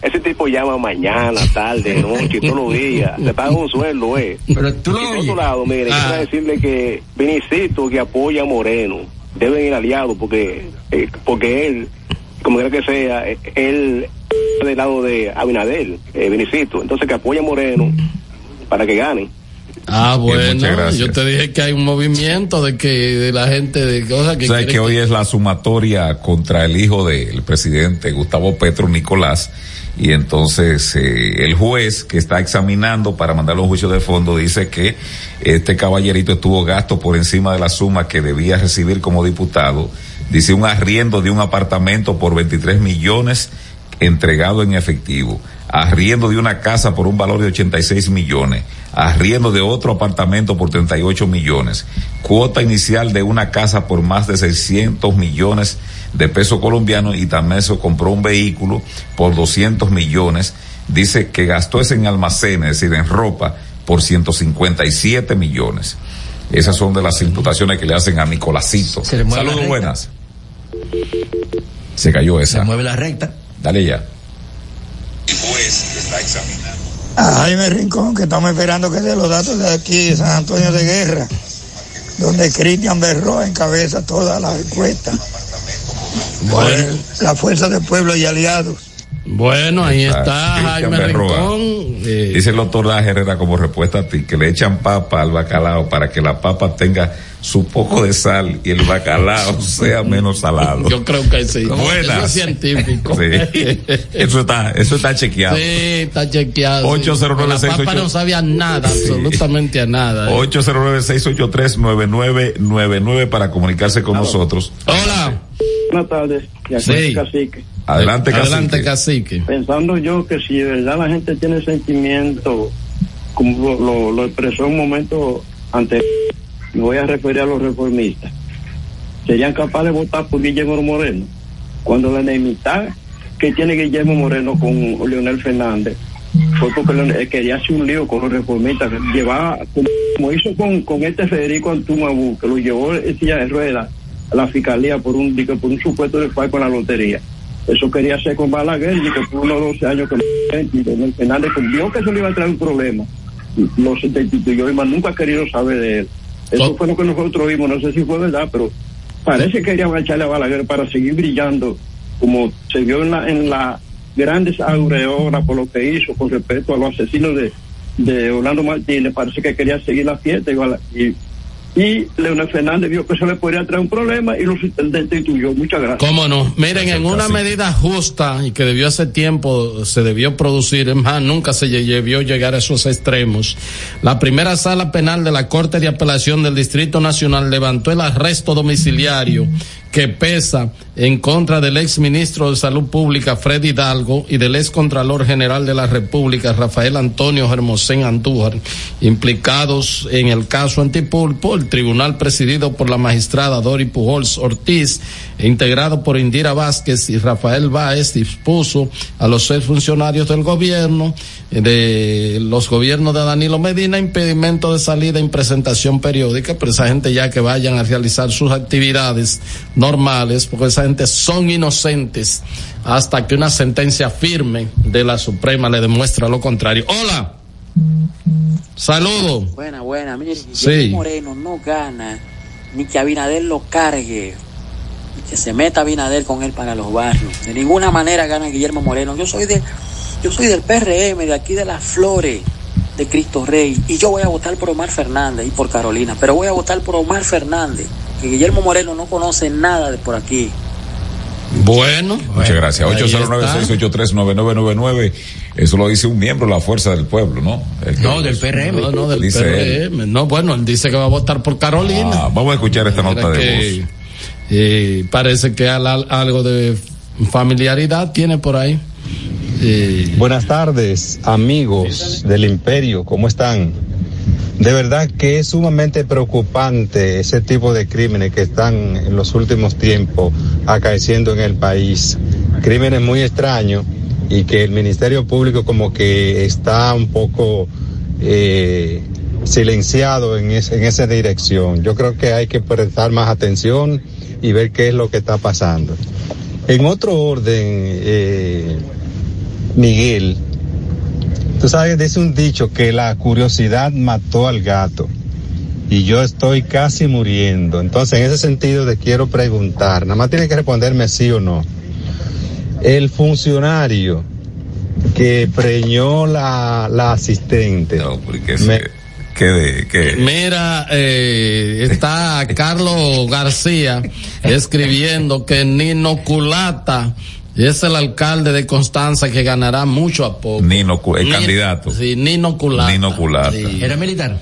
ese tipo llama mañana, tarde, <laughs> noche, todos los días, le paga un sueldo, eh. Pero tú y por otro lado, miren, ah. quiero decirle que Vinicito que apoya a Moreno, deben ir aliados porque, eh, porque él, como quiera que sea, eh, él del lado de Abinadel, eh, Vinicito, entonces que apoya a Moreno para que gane. Ah, bueno, yo te dije que hay un movimiento de que de la gente de cosas que... O sea, que, hoy es la sumatoria contra el hijo del presidente Gustavo Petro Nicolás y entonces eh, el juez que está examinando para mandarlo a un juicio de fondo dice que este caballerito estuvo gasto por encima de la suma que debía recibir como diputado. Dice un arriendo de un apartamento por 23 millones entregado en efectivo arriendo de una casa por un valor de 86 millones, arriendo de otro apartamento por 38 millones, cuota inicial de una casa por más de 600 millones de pesos colombianos y también se compró un vehículo por 200 millones. Dice que gastó ese en almacenes, es decir, en ropa, por 157 millones. Esas son de las imputaciones que le hacen a Nicolásito. Saludos buenas. Se cayó esa. Se mueve la recta. Dale ya juez está examinando. A Jaime Rincón, que estamos esperando que dé los datos de aquí, de San Antonio de Guerra, donde Cristian Berro encabeza toda la encuesta. Bueno. la Fuerza del Pueblo y Aliados. Bueno, ahí está, Jaime Rincón. Eh. Dice el doctor Herrera como respuesta a ti, que le echan papa al bacalao para que la papa tenga su poco de sal y el bacalao <laughs> sea menos salado. Yo creo que sí. Buenas. Eso es científico. Sí. Eso está, eso está chequeado. Sí, está chequeado. 809 La papa no sabía nada, absolutamente a nada. ¿eh? 809-683-9999 para comunicarse con nosotros. Hola. Buenas tardes. Sí. Cacique. Adelante, cacique. Adelante, cacique. Pensando yo que si de verdad la gente tiene sentimiento, como lo, lo expresó un momento antes me voy a referir a los reformistas, serían capaces de votar por Guillermo Moreno, cuando la enemistad que tiene Guillermo Moreno con Leonel Fernández fue porque quería hacer un lío con los reformistas, llevaba, como hizo con, con este Federico Antumabú, que lo llevó en silla de ruedas a la fiscalía por un, por un supuesto de con la lotería. Eso quería hacer con Balaguer, y que por unos 12 años que Leonel Fernández vio que eso le iba a traer un problema lo se destituyó y más nunca ha querido saber de él. Eso fue lo que nosotros vimos, no sé si fue verdad, pero parece que querían echarle a Balaguer para seguir brillando, como se vio en la, en la grandes aureolas por lo que hizo con respecto a los asesinos de, de Orlando Martínez, parece que quería seguir la fiesta y y Leonel Fernández vio que eso le podría traer un problema y lo destituyó. Muchas gracias. ¿Cómo no? Miren, en una medida justa y que debió hace tiempo, se debió producir, es más, nunca se debió llegar a esos extremos. La primera sala penal de la Corte de Apelación del Distrito Nacional levantó el arresto domiciliario que pesa en contra del ex ministro de Salud Pública Freddy Hidalgo y del ex Contralor General de la República Rafael Antonio Hermosén Andújar, implicados en el caso Antipulpo, el tribunal presidido por la magistrada Dori Pujols Ortiz, integrado por Indira Vázquez y Rafael Báez, dispuso a los seis funcionarios del gobierno, de los gobiernos de Danilo Medina, impedimento de salida en presentación periódica, pero esa gente ya que vayan a realizar sus actividades normales, porque esa gente son inocentes hasta que una sentencia firme de la Suprema le demuestra lo contrario. Hola. Saludos. Buena, buena. Mire, sí. Moreno no gana ni que Abinader lo cargue, que se meta Abinader con él para los barrios. De ninguna manera gana Guillermo Moreno. Yo soy de, yo soy del PRM, de aquí de las Flores, de Cristo Rey, y yo voy a votar por Omar Fernández y por Carolina, pero voy a votar por Omar Fernández Guillermo Moreno no conoce nada de por aquí. Bueno, muchas gracias. 809-683-9999. Eso lo dice un miembro de la Fuerza del Pueblo, ¿no? no, del PRM. No, no, del PRM. No, bueno, él dice que va a votar por Carolina. Ah, vamos a escuchar esta nota de voz. Eh, parece que algo de familiaridad tiene por ahí. Buenas tardes, amigos del Imperio, ¿cómo están? De verdad que es sumamente preocupante ese tipo de crímenes que están en los últimos tiempos acaeciendo en el país. Crímenes muy extraños y que el Ministerio Público como que está un poco eh, silenciado en, en esa dirección. Yo creo que hay que prestar más atención y ver qué es lo que está pasando. En otro orden, eh, Miguel, Tú sabes, dice un dicho que la curiosidad mató al gato y yo estoy casi muriendo. Entonces, en ese sentido te quiero preguntar, nada más tiene que responderme sí o no. El funcionario que preñó la, la asistente. No, porque ¿Qué Mira, eh, está Carlos García escribiendo que Nino Culata es el alcalde de Constanza que ganará mucho a poco. Nino, el candidato. Sí, Nino Culata. Nino Culata. ¿Era militar?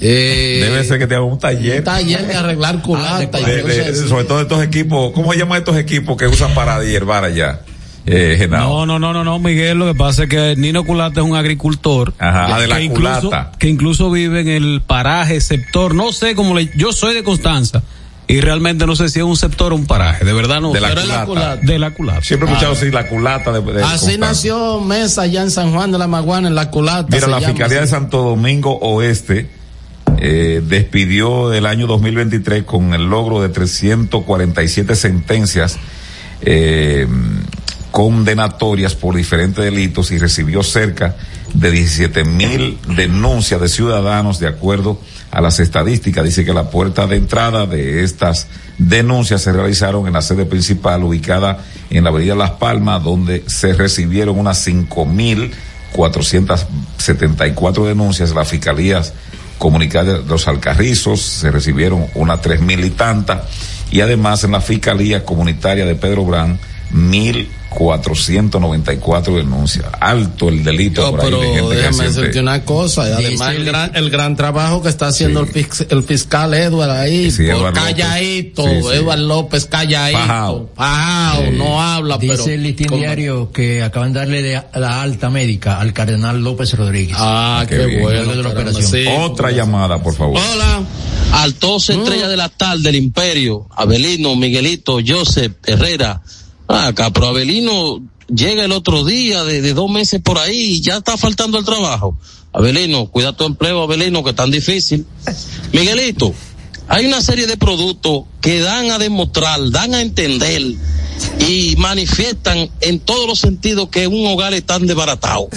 Eh, Debe ser que te haga un taller. Un taller de arreglar culata. Ah, sobre todo estos equipos, ¿cómo se llaman estos equipos que usan para hierbar allá? Eh, no, no, no, no, no, Miguel, lo que pasa es que Nino Culata es un agricultor. Ajá, de la que culata. que incluso vive en el paraje, sector, no sé cómo le, yo soy de Constanza y realmente no sé si es un sector o un paraje, de verdad no. De la, culata. De la culata. Siempre he escuchado así, la culata. De, así nació Mesa allá en San Juan de la Maguana, en la culata. Mira, la Fiscalía de Santo Domingo Oeste eh, despidió el año 2023 con el logro de 347 sentencias eh, condenatorias por diferentes delitos y recibió cerca de 17 mil denuncias de ciudadanos de acuerdo a las estadísticas. Dice que la puerta de entrada de estas denuncias se realizaron en la sede principal ubicada en la avenida Las Palmas, donde se recibieron unas cinco mil cuatrocientas setenta y cuatro denuncias. Las fiscalías comunicadas de los Alcarrizos se recibieron unas tres mil y tantas. Y además en la fiscalía comunitaria de Pedro Brán, mil 494 denuncias. Alto el delito. No, pero déjame decirte una cosa. además, el gran, el gran trabajo que está haciendo el, fiscal Edward ahí. calladito. Edward López, calladito. Pajao. no habla, Dice pero. Dice el listín diario que acaban de darle de la alta médica al cardenal López Rodríguez. Ah, qué, bueno. Otra llamada, por favor. Hola. Altos estrella mm. de la tarde del imperio. Abelino, Miguelito, Joseph, Herrera. Ah, acá, pero Abelino llega el otro día de, dos meses por ahí y ya está faltando el trabajo. Abelino, cuida tu empleo, Abelino, que es tan difícil. Miguelito, hay una serie de productos que dan a demostrar, dan a entender y manifiestan en todos los sentidos que un hogar está desbaratado.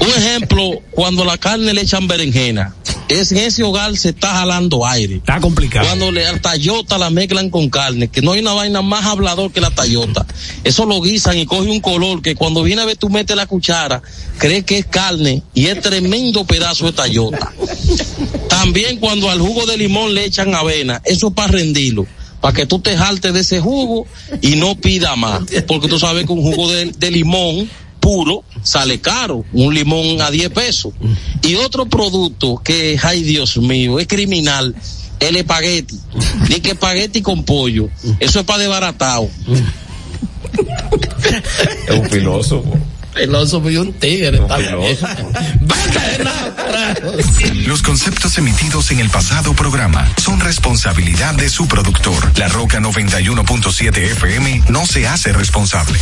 Un ejemplo, cuando la carne le echan berenjena, es en ese hogar se está jalando aire. Está complicado. Cuando le al tayota la mezclan con carne, que no hay una vaina más hablador que la tayota. Eso lo guisan y coge un color que cuando viene a ver tú metes la cuchara, cree que es carne y es tremendo pedazo de tayota. También cuando al jugo de limón le echan avena, eso es para rendirlo para que tú te jaltes de ese jugo y no pida más. Porque tú sabes que un jugo de, de limón puro sale caro, un limón a 10 pesos. Y otro producto que, ay Dios mío, es criminal, el espagueti. Ni que espagueti con pollo. Eso es para desbaratado. Es un filósofo. Filósofo y un tigre. Un filósofo. <laughs> Los conceptos emitidos en el pasado programa son responsabilidad de su productor. La Roca 91.7 FM no se hace responsable.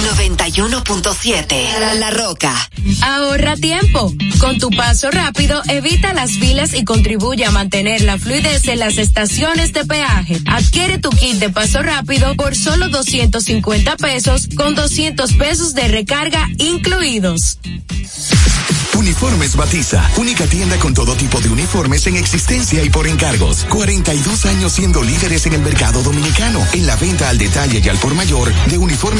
91.7 La Roca. Ahorra tiempo. Con tu paso rápido, evita las filas y contribuye a mantener la fluidez en las estaciones de peaje. Adquiere tu kit de paso rápido por solo 250 pesos con 200 pesos de recarga incluidos. Uniformes Batiza, única tienda con todo tipo de uniformes en existencia y por encargos. 42 años siendo líderes en el mercado dominicano, en la venta al detalle y al por mayor de uniformes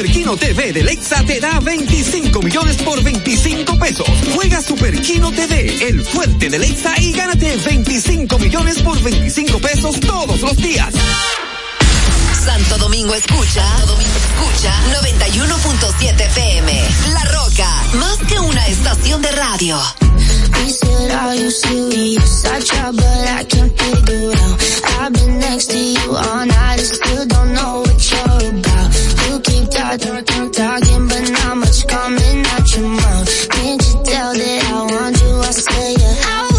Superquino TV de Lexa te da 25 millones por 25 pesos. Juega Superquino TV, el fuerte de Lexa y gánate 25 millones por 25 pesos todos los días. Santo Domingo escucha, Santo Domingo escucha 91.7 PM. La Roca, más que una estación de radio. We said, are you serious? I try, but I can't figure out. I've been next to you all night, I still don't know what you're about. Keep talking, talking, talking, but not much coming out your mouth. Can't you tell that I want you? I say, yeah.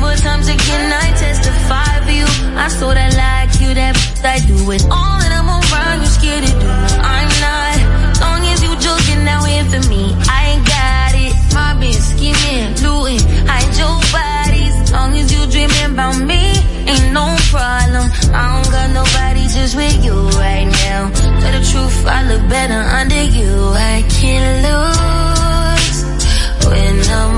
More times again. I testify for you. I so that like you, that I do it all, and I'm. around me ain't no problem. I don't got nobody just with you right now. Tell the truth, I look better under you. I can't lose when I'm